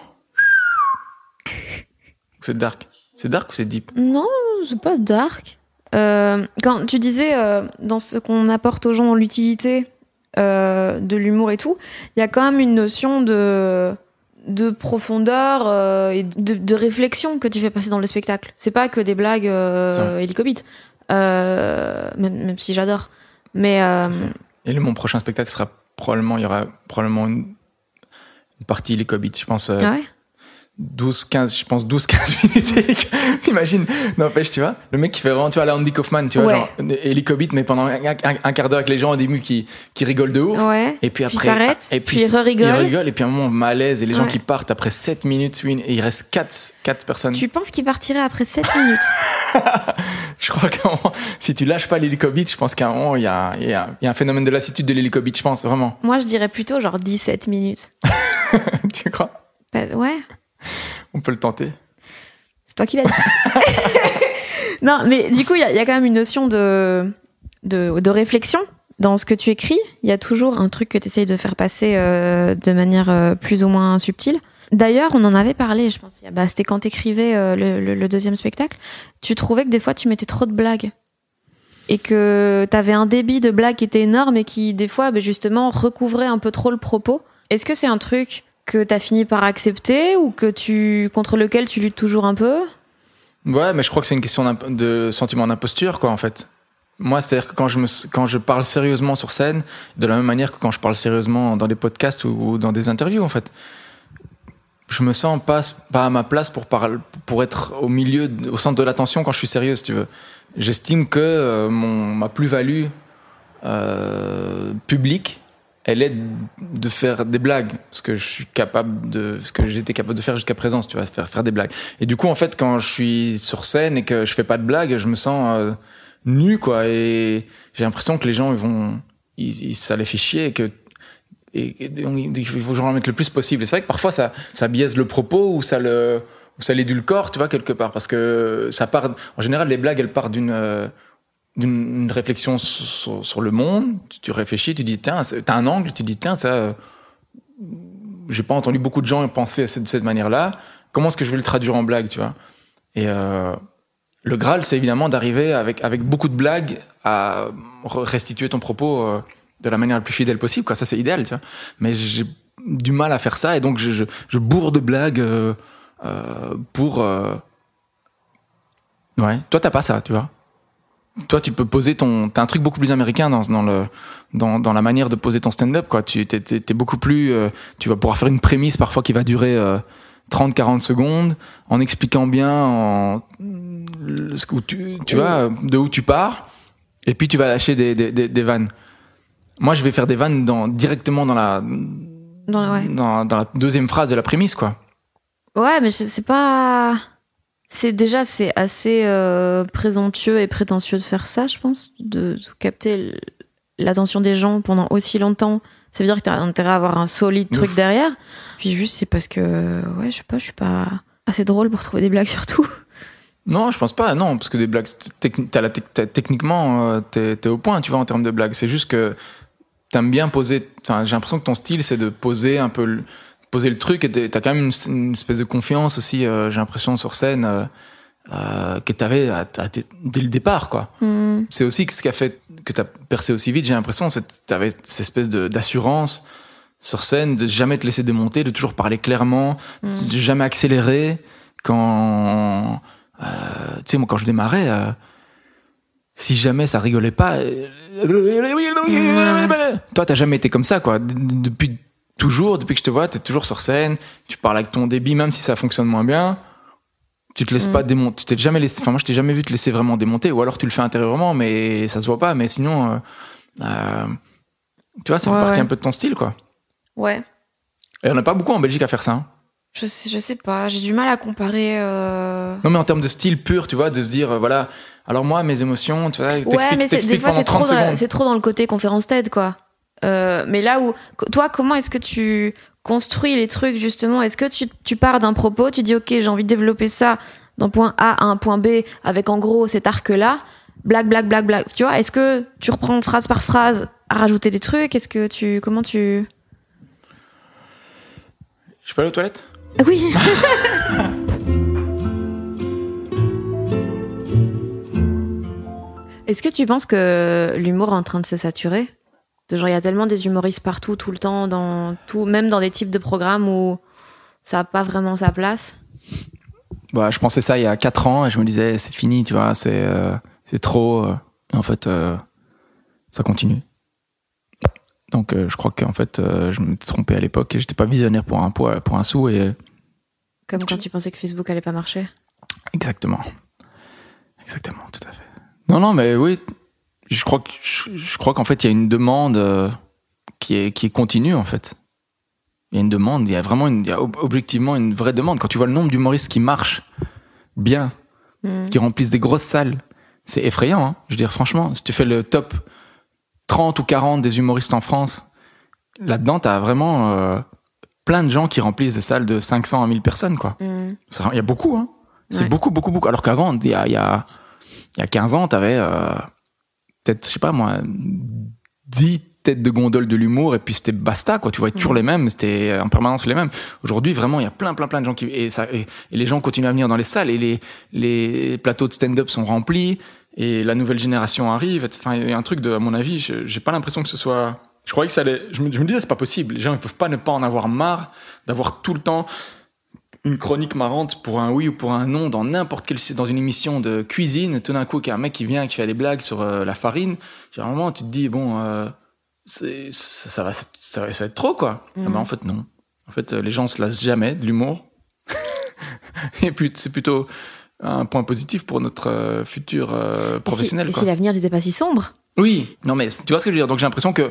C'est dark? C'est dark ou c'est deep? Non, c'est pas dark. Euh, quand tu disais euh, dans ce qu'on apporte aux gens l'utilité euh, de l'humour et tout, il y a quand même une notion de de profondeur euh, et de, de réflexion que tu fais passer dans le spectacle. C'est pas que des blagues euh, hélicobites, euh, même, même si j'adore. Mais. Et le, mon prochain spectacle sera probablement, il y aura probablement une, une partie Cobbit. Je pense ah ouais? 12, 15, je pense 12, 15 minutes. T'imagines N'empêche, tu vois, le mec qui fait vraiment, tu vois, la Andy Kaufman, tu vois, Ouais. genre, hélicobit, mais pendant un, un- un quart d'heure avec les gens au début qui, qui rigolent de ouf. Ouais. Et puis Puis après, s'arrête, et puis il re-rigole. il rigole, et puis à un moment malaise, et les gens qui partent après 7 minutes, oui, et il reste 4, 4 personnes. Tu penses qu'il partirait après 7 minutes? Je crois qu'à un moment, si tu lâches pas l'hélicobit, je pense qu'à un moment, il y a, y, a, y a un phénomène de lassitude de l'hélicobit, je pense, vraiment. Moi, je dirais plutôt genre 17 minutes. tu crois? Bah, ouais. On peut le tenter. C'est toi qui l'as dit. non, mais du coup, il y, a- quand même une notion de, de, réflexion dans ce que tu écris. Il y a toujours un truc que tu essayes de faire passer euh, de manière euh, plus ou moins subtile. D'ailleurs, on en avait parlé, je pense. Bah, C'était quand t'écrivais euh, le, le, le deuxième spectacle. Tu trouvais que des fois, tu mettais trop de blagues. Et que t'avais un débit de blagues qui était énorme et qui, des fois, bah, justement, recouvrait un peu trop le propos. Est-ce que c'est un truc que t'as fini par accepter ou que tu contre lequel tu luttes toujours un peu? Ouais, mais je crois que c'est une question de sentiment d'imposture, quoi, en fait. Moi, c'est-à-dire que quand je, me, quand je parle sérieusement sur scène, de la même manière que quand je parle sérieusement dans des podcasts ou, dans des interviews, en fait, je me sens pas, pas à ma place pour, parler, pour être au milieu, au centre de l'attention quand je suis sérieux, si tu veux. J'estime que euh, mon, ma plus-value euh, publique, elle est de faire des blagues, ce que je suis capable de, ce que j'étais capable de faire jusqu'à présent, tu vas faire faire des blagues. Et du coup, en fait, quand je suis sur scène et que je fais pas de blagues, je me sens euh, nu, quoi. Et j'ai l'impression que les gens, ils vont, ils, ils- ça les fait chier et que et, et il faut que j'en remette le plus possible. Et c'est vrai que parfois ça, ça biaise le propos ou ça le, ou ça l'édulcore, tu vois, quelque part, parce que ça part. En général, les blagues, elles partent d'une euh, d'une une réflexion sur, le monde. Tu, réfléchis, tu dis tiens, t'as un angle, tu dis tiens ça. euh, J'ai pas entendu beaucoup de gens penser de cette manière-là. Comment est-ce que je vais le traduire en blague, tu vois? Et euh, le Graal, c'est évidemment d'arriver avec avec beaucoup de blagues à re- restituer ton propos euh, de la manière la plus fidèle possible. Quoi. Ça, c'est idéal, tu vois. Mais j'ai du mal à faire ça et donc je, bourre de blagues pour. Ouais. Toi, t'as pas ça, tu vois? Toi, tu peux poser ton. T'as un truc beaucoup plus américain dans, dans, le, dans, dans la manière de poser ton stand-up, quoi. Tu t'es, t'es- t'es beaucoup plus. euh, tu vas pouvoir faire une prémisse parfois qui va durer euh, 30-40 secondes en expliquant bien en, le- ce que tu, tu vois, de où tu pars. Et puis tu vas lâcher des, des, des, des vannes. Moi, je vais faire des vannes dans, directement dans la, Dans- ouais. dans, dans la deuxième phrase de la prémisse, quoi. Ouais, mais c'est pas. C'est déjà c'est assez euh, présomptueux et prétentieux de faire ça, je pense, de, de capter l'attention des gens pendant aussi longtemps, ça veut dire que t'as intérêt à avoir un solide truc derrière. Puis juste, c'est parce que, ouais, je sais pas, je suis pas assez drôle pour trouver des blagues surtout. Non, je pense pas. Non, parce que des blagues, la techniquement, euh, t'es au point, tu vois, en termes de blagues. C'est juste que t'aimes bien poser. J'ai l'impression que ton style, c'est de poser un peu, poser le truc. Et t'as quand même une, une espèce de confiance aussi. euh, j'ai l'impression sur scène euh, euh, que t'avais à- à- dès le départ, quoi. C'est aussi ce qui a fait que t'as percé aussi vite. J'ai l'impression, c'est t'avais cette espèce d'assurance sur scène, de jamais te laisser démonter, de toujours parler clairement, de jamais accélérer. Quand, euh, tu sais, moi, quand je démarrais, euh, si jamais ça rigolait pas, toi, t'as jamais été comme ça, quoi. Depuis toujours, depuis que je te vois, t'es toujours sur scène, tu parles avec ton débit, même si ça fonctionne moins bien. Tu te laisses pas démonter. Tu t'es jamais laissé. Enfin, moi, je t'ai jamais vu te laisser vraiment démonter. Ou alors tu le fais intérieurement, mais ça se voit pas. Mais sinon, euh, euh, tu vois, ça fait Ouais, partie ouais. un peu de ton style, quoi. Ouais. Et on n'a pas beaucoup en Belgique à faire ça. hein. Je sais, je sais pas, j'ai du mal à comparer. euh, Non, mais en termes de style pur, tu vois, de se dire, voilà, alors moi, mes émotions, tu vois, Ouais, mais des fois, c'est trop, 30 dans trop dans le côté conférence TED, quoi. Euh, mais là où, toi, comment est-ce que tu construis les trucs, justement? Est-ce que tu, tu pars d'un propos, tu dis, OK, j'ai envie de développer ça d'un point A à un point B, avec en gros cet arc-là, blague, blague, blague, blague. Tu vois, est-ce que tu reprends phrase par phrase à rajouter des trucs? Est-ce que tu. Comment tu. Je peux aller aux toilettes? Ah Oui Est-ce que tu penses que l'humour est en train de se saturer? De genre, il y a tellement des humoristes partout, tout le temps, dans tout, même dans des types de programmes où ça n'a pas vraiment sa place. bah, Je pensais ça il y a 4 ans et je me disais, c'est fini, tu vois, c'est euh, c'est trop. euh, Et en fait, euh, ça continue. Donc, je crois qu'en fait, je me trompé à l'époque et j'étais pas visionnaire pour un, pour un sou. Et Comme quand tu pensais que Facebook allait pas marcher. Exactement. Exactement, tout à fait. Non, non, mais oui, je crois que je, je crois qu'en fait il y a une demande euh, qui est qui est continue en fait. Il y a une demande, il y a vraiment une, il y a ob- objectivement une vraie demande. Quand tu vois le nombre d'humoristes qui marchent bien, qui remplissent des grosses salles, c'est effrayant. Hein je veux dire franchement, si tu fais le top 30 ou 40 des humoristes en France, là-dedans t'as vraiment euh, plein de gens qui remplissent des salles de 500 à 1000 personnes quoi. Ça, Il y a beaucoup, hein. C'est Ouais. beaucoup, beaucoup, beaucoup. Alors qu'avant, il y a, il y, a, il y a 15 ans, t'avais euh, peut-être, je sais pas moi, 10 têtes de gondole de l'humour et puis c'était basta, quoi. Tu voyais toujours les mêmes, c'était en permanence les mêmes. Aujourd'hui, vraiment, il y a plein, plein, plein de gens qui. Et, ça, et, et les gens continuent à venir dans les salles et les, les plateaux de stand-up sont remplis et la nouvelle génération arrive. Enfin, il y a un truc de, à mon avis, j'ai pas l'impression que ce soit. Je croyais que ça allait. Je me, je me disais, c'est pas possible. Les gens, ils peuvent pas ne pas en avoir marre d'avoir tout le temps une chronique marrante pour un oui ou pour un non dans n'importe quelle dans une émission de cuisine. Tout d'un coup qu'il y a un mec qui vient et qui fait des blagues sur euh, la farine généralement tu te dis bon euh, c'est- ça, ça va ça, va ça va être trop quoi. Ah ben, en fait non. En fait euh, les gens se lassent jamais de l'humour. Et puis c'est plutôt un point positif pour notre euh, futur professionnel Et si, si l'avenir n'était pas si sombre. Oui, non mais tu vois ce que je veux dire? Donc j'ai l'impression que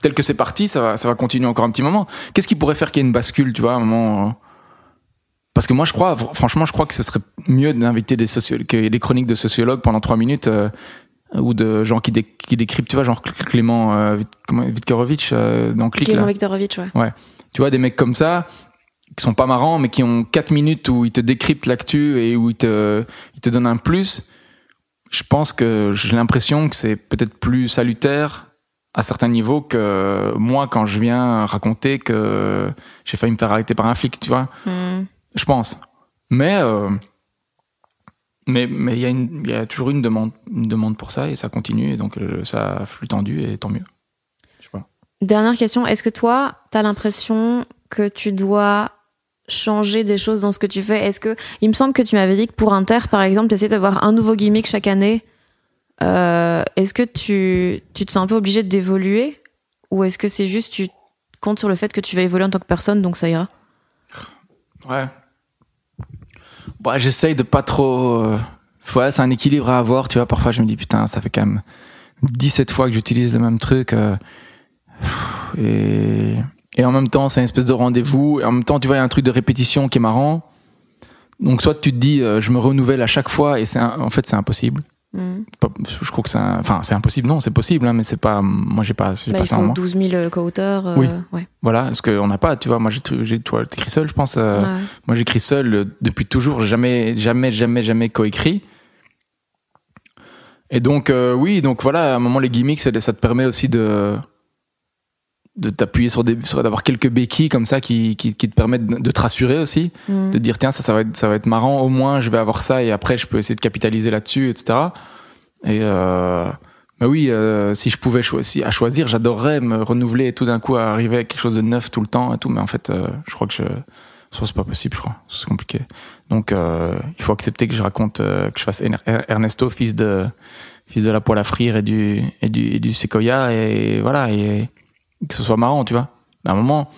tel que c'est parti, ça va, ça va continuer encore un petit moment. Qu'est-ce qui pourrait faire qu'il y ait une bascule, tu vois, à un moment Parce que moi, je crois, fr- franchement, je crois que ce serait mieux d'inviter des sociologues, que des chroniques de sociologues pendant trois minutes euh, ou de gens qui, dé- qui décryptent, tu vois, genre Clément euh, Vitkorovitch euh, dans Click, Clément. Viktorovitch, ouais. Ouais. Tu vois, des mecs comme ça, qui sont pas marrants, mais qui ont 4 minutes où ils te décryptent l'actu et où ils te, ils te donnent un plus. Je pense que j'ai l'impression que c'est peut-être plus salutaire à certains niveaux que moi quand je viens raconter que j'ai failli me faire arrêter par un flic, tu vois. Hmm. Je pense. Mais, euh, mais, mais il y, a une- il y a toujours une demande, une demande pour ça et ça continue et donc euh, ça flux tendu et tant mieux. Je sais pas. Dernière question, est-ce que toi, t'as l'impression que tu dois changer des choses dans ce que tu fais? Est-ce que il me semble que tu m'avais dit que pour Inter, par exemple, tu essaies d'avoir un nouveau gimmick chaque année. Euh, est-ce que tu, tu te sens un peu obligé d'évoluer? Ou est-ce que c'est juste tu comptes sur le fait que tu vas évoluer en tant que personne, donc ça ira? Ouais. Bah, j'essaye de pas trop. euh, Ouais, c'est un équilibre à avoir, tu vois. Parfois, je me dis, putain, ça fait quand même 17 fois que j'utilise le même truc. euh, Et, en même temps, c'est une espèce de rendez-vous. Et en même temps, tu vois, il y a un truc de répétition qui est marrant. Donc, soit tu te dis, euh, je me renouvelle à chaque fois, et c'est en fait, c'est impossible. Je trouve que c'est, un- enfin, c'est impossible. Non, c'est possible, hein, mais c'est pas. Moi, j'ai pas, j'ai Bah, pas ça en moi. 12 000 co-auteurs. euh, Oui. ouais. Voilà, parce qu'on n'a pas. Tu vois, moi, j'ai, toi, t'écris seul, je pense. euh, Ouais. Moi, j'écris seul euh, depuis toujours, jamais, jamais, jamais, jamais coécrit. Et donc, euh, oui, donc voilà, à un moment, les gimmicks, ça te permet aussi de de t'appuyer sur des, d'avoir quelques béquilles comme ça qui, qui, qui te permettent de, te rassurer aussi, Mhm. de te dire tiens ça, ça va être, ça va être marrant, au moins je vais avoir ça et après je peux essayer de capitaliser là-dessus, etc. Et euh, bah oui, euh, si je pouvais choisir, à choisir, j'adorerais me renouveler et tout d'un coup arriver avec quelque chose de neuf tout le temps et tout, mais en fait, euh, je crois que je, ça, c'est pas possible, je crois. C'est compliqué. Donc, euh, il faut accepter que je raconte, euh, que je fasse Er- Er- Ernesto, fils de, fils de la poêle à frire et du, et du, et du séquoia, et voilà, et que ce soit marrant, tu vois. Mais à un moment,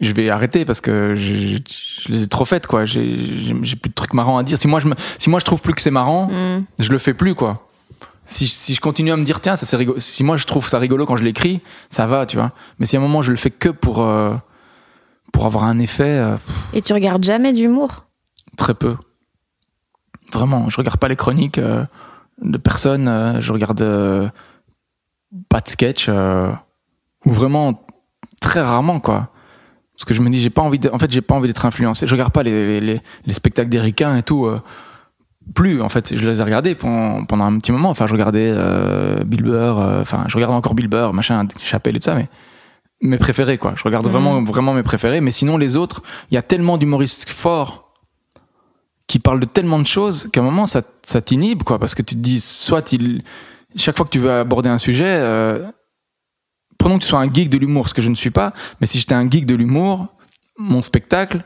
je vais arrêter parce que je, je- je les ai trop faites, quoi. J'ai, plus de trucs marrants à dire. Si moi, je me, si moi, je trouve plus que c'est marrant, Mhm. je le fais plus, quoi. Si, si je continue à me dire, tiens, ça c'est rigolo. Si moi, je trouve ça rigolo quand je l'écris, ça va, tu vois. Mais si à un moment, je le fais que pour, euh, pour avoir un effet, euh, Et tu regardes jamais d'humour? Très peu. Vraiment, je regarde pas les chroniques euh, de personne. je regarde pas de sketch ou vraiment très rarement quoi. Parce que je me dis j'ai pas envie. De, en fait, j'ai pas envie d'être influencé. Je regarde pas les, les, les spectacles d'Ericain et tout. euh, plus en fait, je les ai regardés pendant, pendant un petit moment. Enfin, je regardais euh, Bill Burr. euh, Enfin, je regarde encore Bill Burr, machin, Chapelle et tout ça, mais mes préférés quoi. Je regarde Mhm. vraiment vraiment mes préférés. Mais sinon les autres, il y a tellement d'humoristes forts qui parlent de tellement de choses qu'à un moment ça, ça t'inhibe quoi parce que tu te dis soit il chaque fois que tu veux aborder un sujet euh, prenons que tu sois un geek de l'humour ce que je ne suis pas mais si j'étais un geek de l'humour mon spectacle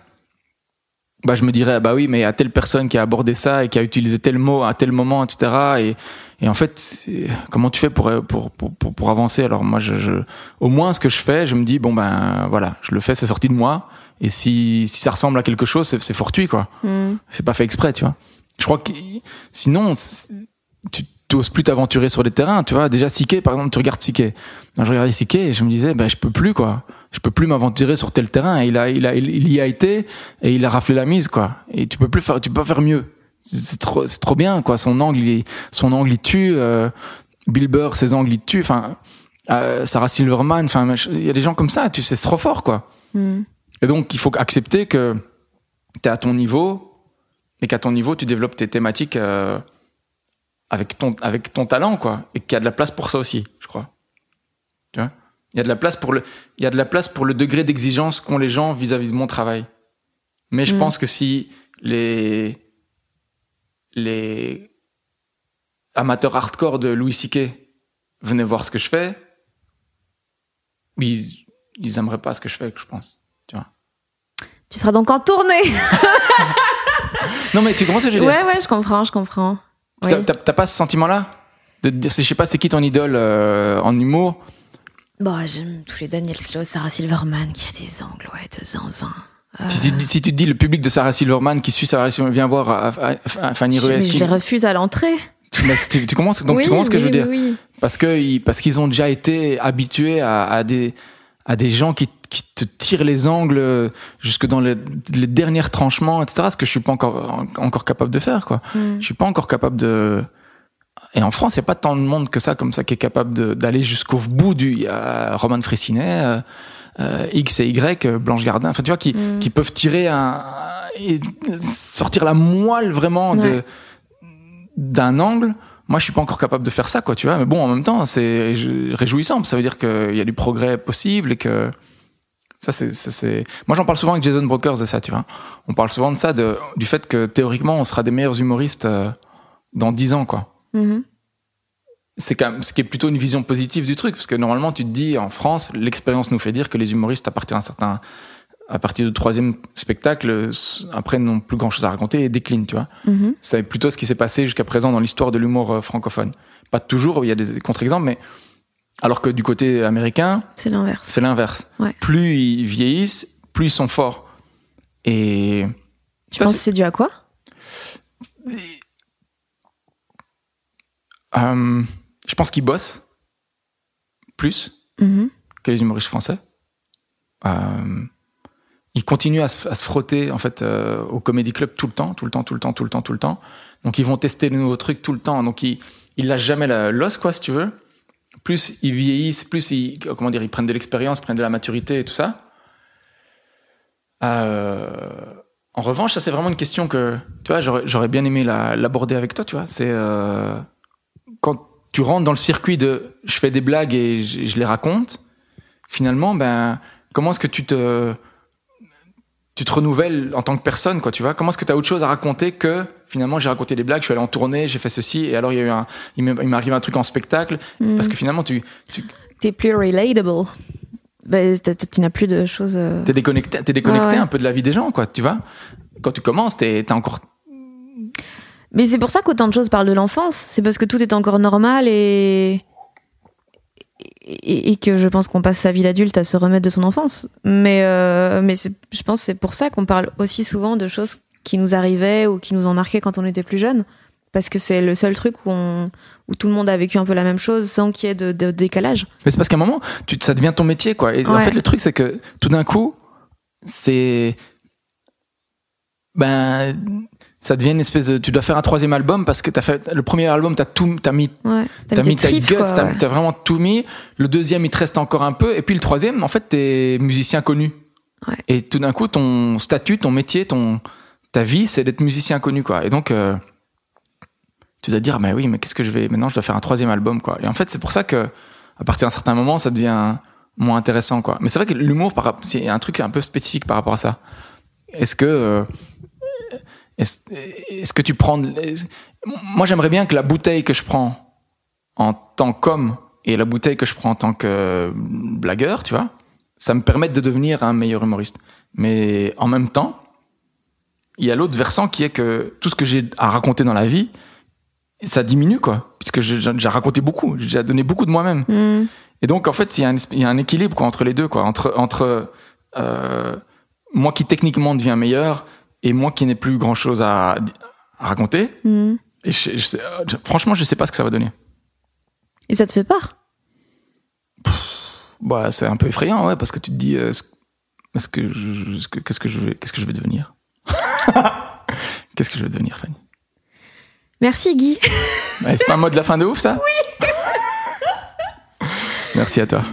bah je me dirais bah oui mais il y a telle personne qui a abordé ça et qui a utilisé tel mot à tel moment etc et, et en fait comment tu fais pour pour, pour, pour, pour avancer? Alors moi je, je au moins ce que je fais je me dis bon ben voilà je le fais c'est sorti de moi et si, si ça ressemble à quelque chose c'est fortuit quoi Mhm. c'est pas fait exprès, tu vois. Je crois que sinon, tu n'oses plus t'aventurer sur les terrains, tu vois. Déjà, Siké, par exemple, tu regardes Siké. Je regardais Siké et je me disais, ben, je peux plus, quoi. Je peux plus m'aventurer sur tel terrain. Et il a, il a, il y a été et il a raflé la mise, quoi. Et tu peux plus faire, tu peux pas faire mieux. C'est trop, c'est trop bien, quoi. Son angle, il, son angle, il tue. Euh, Bill Burr, ses angles, il tue. Enfin, euh, Sarah Silverman. Enfin, il y a des gens comme ça. Tu sais, c'est trop fort, quoi. Mhm. Et donc, il faut accepter que tu es à ton niveau et qu'à ton niveau, tu développes tes thématiques euh, avec, ton, avec ton talent, quoi. Et qu'il y a de la place pour ça aussi, je crois. Tu vois? Il y a de la place pour le, il y a de la place pour le degré d'exigence qu'ont les gens vis-à-vis de mon travail. Mais je Mm. pense que si les, les amateurs hardcore de Louis C.K. venaient voir ce que je fais, ils, ils aimeraient pas ce que je fais, je pense. Tu seras donc en tournée. Non, mais tu comprends ce que je veux dire? Ouais, ouais, je comprends, je comprends. Oui. T'as- pas ce sentiment-là de je sais pas, c'est qui ton idole euh, en humour? Bon, j'aime tous les Daniel Slow, Sarah Silverman qui a des angles, ouais, de zinzin. Euh, si, tu te dis le public de Sarah Silverman qui suit Sarah Silverman vient voir euh, Fanny je, mais Ruiz, je les refuse à l'entrée. Tu, tu commences donc oui, tu comprends ce que oui, je veux dire parce que ils- parce qu'ils ont déjà été habitués à, à des à des gens qui, qui te tirent les angles jusque dans les, les derniers tranchements etc ce que je suis pas encore en- encore capable de faire quoi Mm. je suis pas encore capable de et en France il n'y a pas tant de monde que ça comme ça qui est capable d'aller jusqu'au bout du il y a Roman Fressinet euh, euh, X et Y euh, Blanche Gardin enfin tu vois qui Mm. qui peuvent tirer un et sortir la moelle vraiment de d'un angle moi je suis pas encore capable de faire ça quoi tu vois mais bon en même temps c'est réjouissant ça veut dire qu'il y a du progrès possible et que ça c'est moi j'en parle souvent avec Jason Brokers de ça tu vois on parle souvent de ça de du fait que théoriquement on sera des meilleurs humoristes euh, dans 10 ans quoi Mhm. c'est quand même ce qui est plutôt une vision positive du truc parce que normalement tu te dis en France l'expérience nous fait dire que les humoristes à partir d'un certain à partir du troisième spectacle après n'ont plus grand chose à raconter et déclinent tu vois Mhm. c'est plutôt ce qui s'est passé jusqu'à présent dans l'histoire de l'humour euh, francophone. Pas toujours, il y a des contre-exemples, mais alors que du côté américain, C'est l'inverse. c'est l'inverse. Ouais. Plus ils vieillissent, plus ils sont forts. Et Tu ça, penses que c'est- dû à quoi? Euh, je pense qu'ils bossent plus Mhm. que les humoristes français. Euh, ils continuent à se, à se frotter en fait euh, au comédie club tout le temps, tout le temps, tout le temps, tout le temps, tout le temps. Donc ils vont tester de nouveaux trucs tout le temps. Donc ils ils lâchent jamais la- l'os quoi, si tu veux. Plus ils vieillissent, plus ils comment dire, ils prennent de l'expérience, prennent de la maturité et tout ça. Euh, en revanche, ça c'est vraiment une question que tu vois, j'aurais bien aimé la- l'aborder avec toi. Tu vois, c'est euh, quand tu rentres dans le circuit de je fais des blagues et je, je les raconte. Finalement, ben comment est-ce que tu te tu te renouvelles en tant que personne, quoi, tu vois Comment est-ce que tu as autre chose à raconter que finalement j'ai raconté des blagues, je suis allé en tournée, j'ai fait ceci, et alors il y a eu un, il m'est arrivé un truc en spectacle, parce que finalement tu, tu T'es plus relatable. Bah, tu n'as plus de choses. euh, t'es déconnecté, t'es déconnecté ouais. un peu de la vie des gens, quoi, tu vois Quand tu commences, t'es t'es encore Mais c'est pour ça qu'autant de choses parlent de l'enfance. C'est parce que tout est encore normal et. Et, et que je pense qu'on passe sa vie d'adulte à se remettre de son enfance. Mais, euh, mais je pense que c'est pour ça qu'on parle aussi souvent de choses qui nous arrivaient ou qui nous ont marqué quand on était plus jeune. Parce que c'est le seul truc où, on, où tout le monde a vécu un peu la même chose sans qu'il y ait de, de décalage. Mais c'est parce qu'à un moment, tu, ça devient ton métier, quoi. Et en fait, le truc, c'est que tout d'un coup, c'est. Ben. Ça devient une espèce de. Tu dois faire un troisième album parce que t'as fait. Le premier album, t'as tout. T'as mis Ouais. T'as mis ta guts, t'as ouais. t'as vraiment tout mis. Le deuxième, il te reste encore un peu. Et puis le troisième, en fait, t'es musicien connu. Ouais. Et tout d'un coup, ton statut, ton métier, ton, ta vie, c'est d'être musicien connu, quoi. Et donc, euh, tu dois te dire, mais oui, mais qu'est-ce que je vais, maintenant, je dois faire un troisième album, quoi. Et en fait, c'est pour ça que, à partir d'un certain moment, ça devient moins intéressant, quoi. Mais c'est vrai que l'humour, c'est un truc un peu spécifique par rapport à ça. Est-ce que, euh, est-ce que tu prends, moi, j'aimerais bien que la bouteille que je prends en tant qu'homme et la bouteille que je prends en tant que euh, blagueur, tu vois, ça me permette de devenir un meilleur humoriste. Mais en même temps, il y a l'autre versant qui est que tout ce que j'ai à raconter dans la vie, ça diminue, quoi. Puisque j'ai raconté beaucoup, j'ai donné beaucoup de moi-même. Hmm. Et donc, en fait, il y, a un esp- il y a un équilibre quoi, entre les deux, quoi. Entre, entre euh, moi qui techniquement deviens meilleur et moi qui n'ai plus grand-chose à, à raconter. Et je, je sais- je- franchement, je sais pas ce que ça va donner. Et ça te fait peur? Bah, c'est un peu effrayant, ouais, parce que tu te dis, euh, est-ce que- qu'est-ce que je vais, qu'est-ce que je vais devenir? Qu'est-ce que je vais devenir, Fanny? Merci Guy. Ouais, C'est pas un mot de la fin de ouf, ça? Oui. Merci à toi.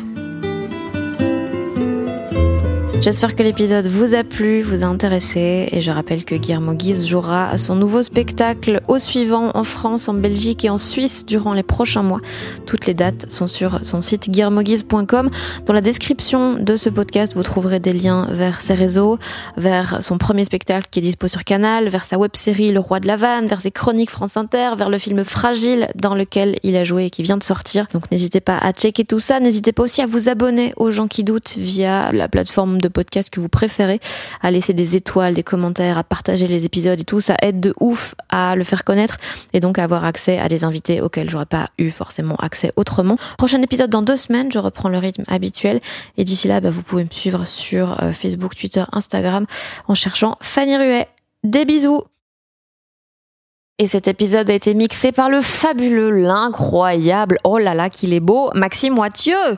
J'espère que l'épisode vous a plu, vous a intéressé et je rappelle que Guillermo Guise jouera son nouveau spectacle au suivant en France, en Belgique et en Suisse durant les prochains mois. Toutes les dates sont sur son site guillermoguise.com. Dans la description de ce podcast, vous trouverez des liens vers ses réseaux, vers son premier spectacle qui est dispo sur Canal, vers sa web-série Le Roi de la Vanne, vers ses chroniques France Inter, vers le film Fragile dans lequel il a joué et qui vient de sortir. Donc n'hésitez pas à checker tout ça. N'hésitez pas aussi à vous abonner aux gens qui doutent via la plateforme de podcast que vous préférez, à laisser des étoiles, des commentaires, à partager les épisodes et tout. Ça aide de ouf à le faire connaître et donc à avoir accès à des invités auxquels j'aurais pas eu forcément accès autrement. Prochain épisode dans deux semaines, je reprends le rythme habituel et d'ici là, bah, vous pouvez me suivre sur euh, Facebook, Twitter, Instagram en cherchant Fanny Ruet. Des bisous et cet épisode a été mixé par le fabuleux, l'incroyable, oh là là qu'il est beau, Maxime Wathieu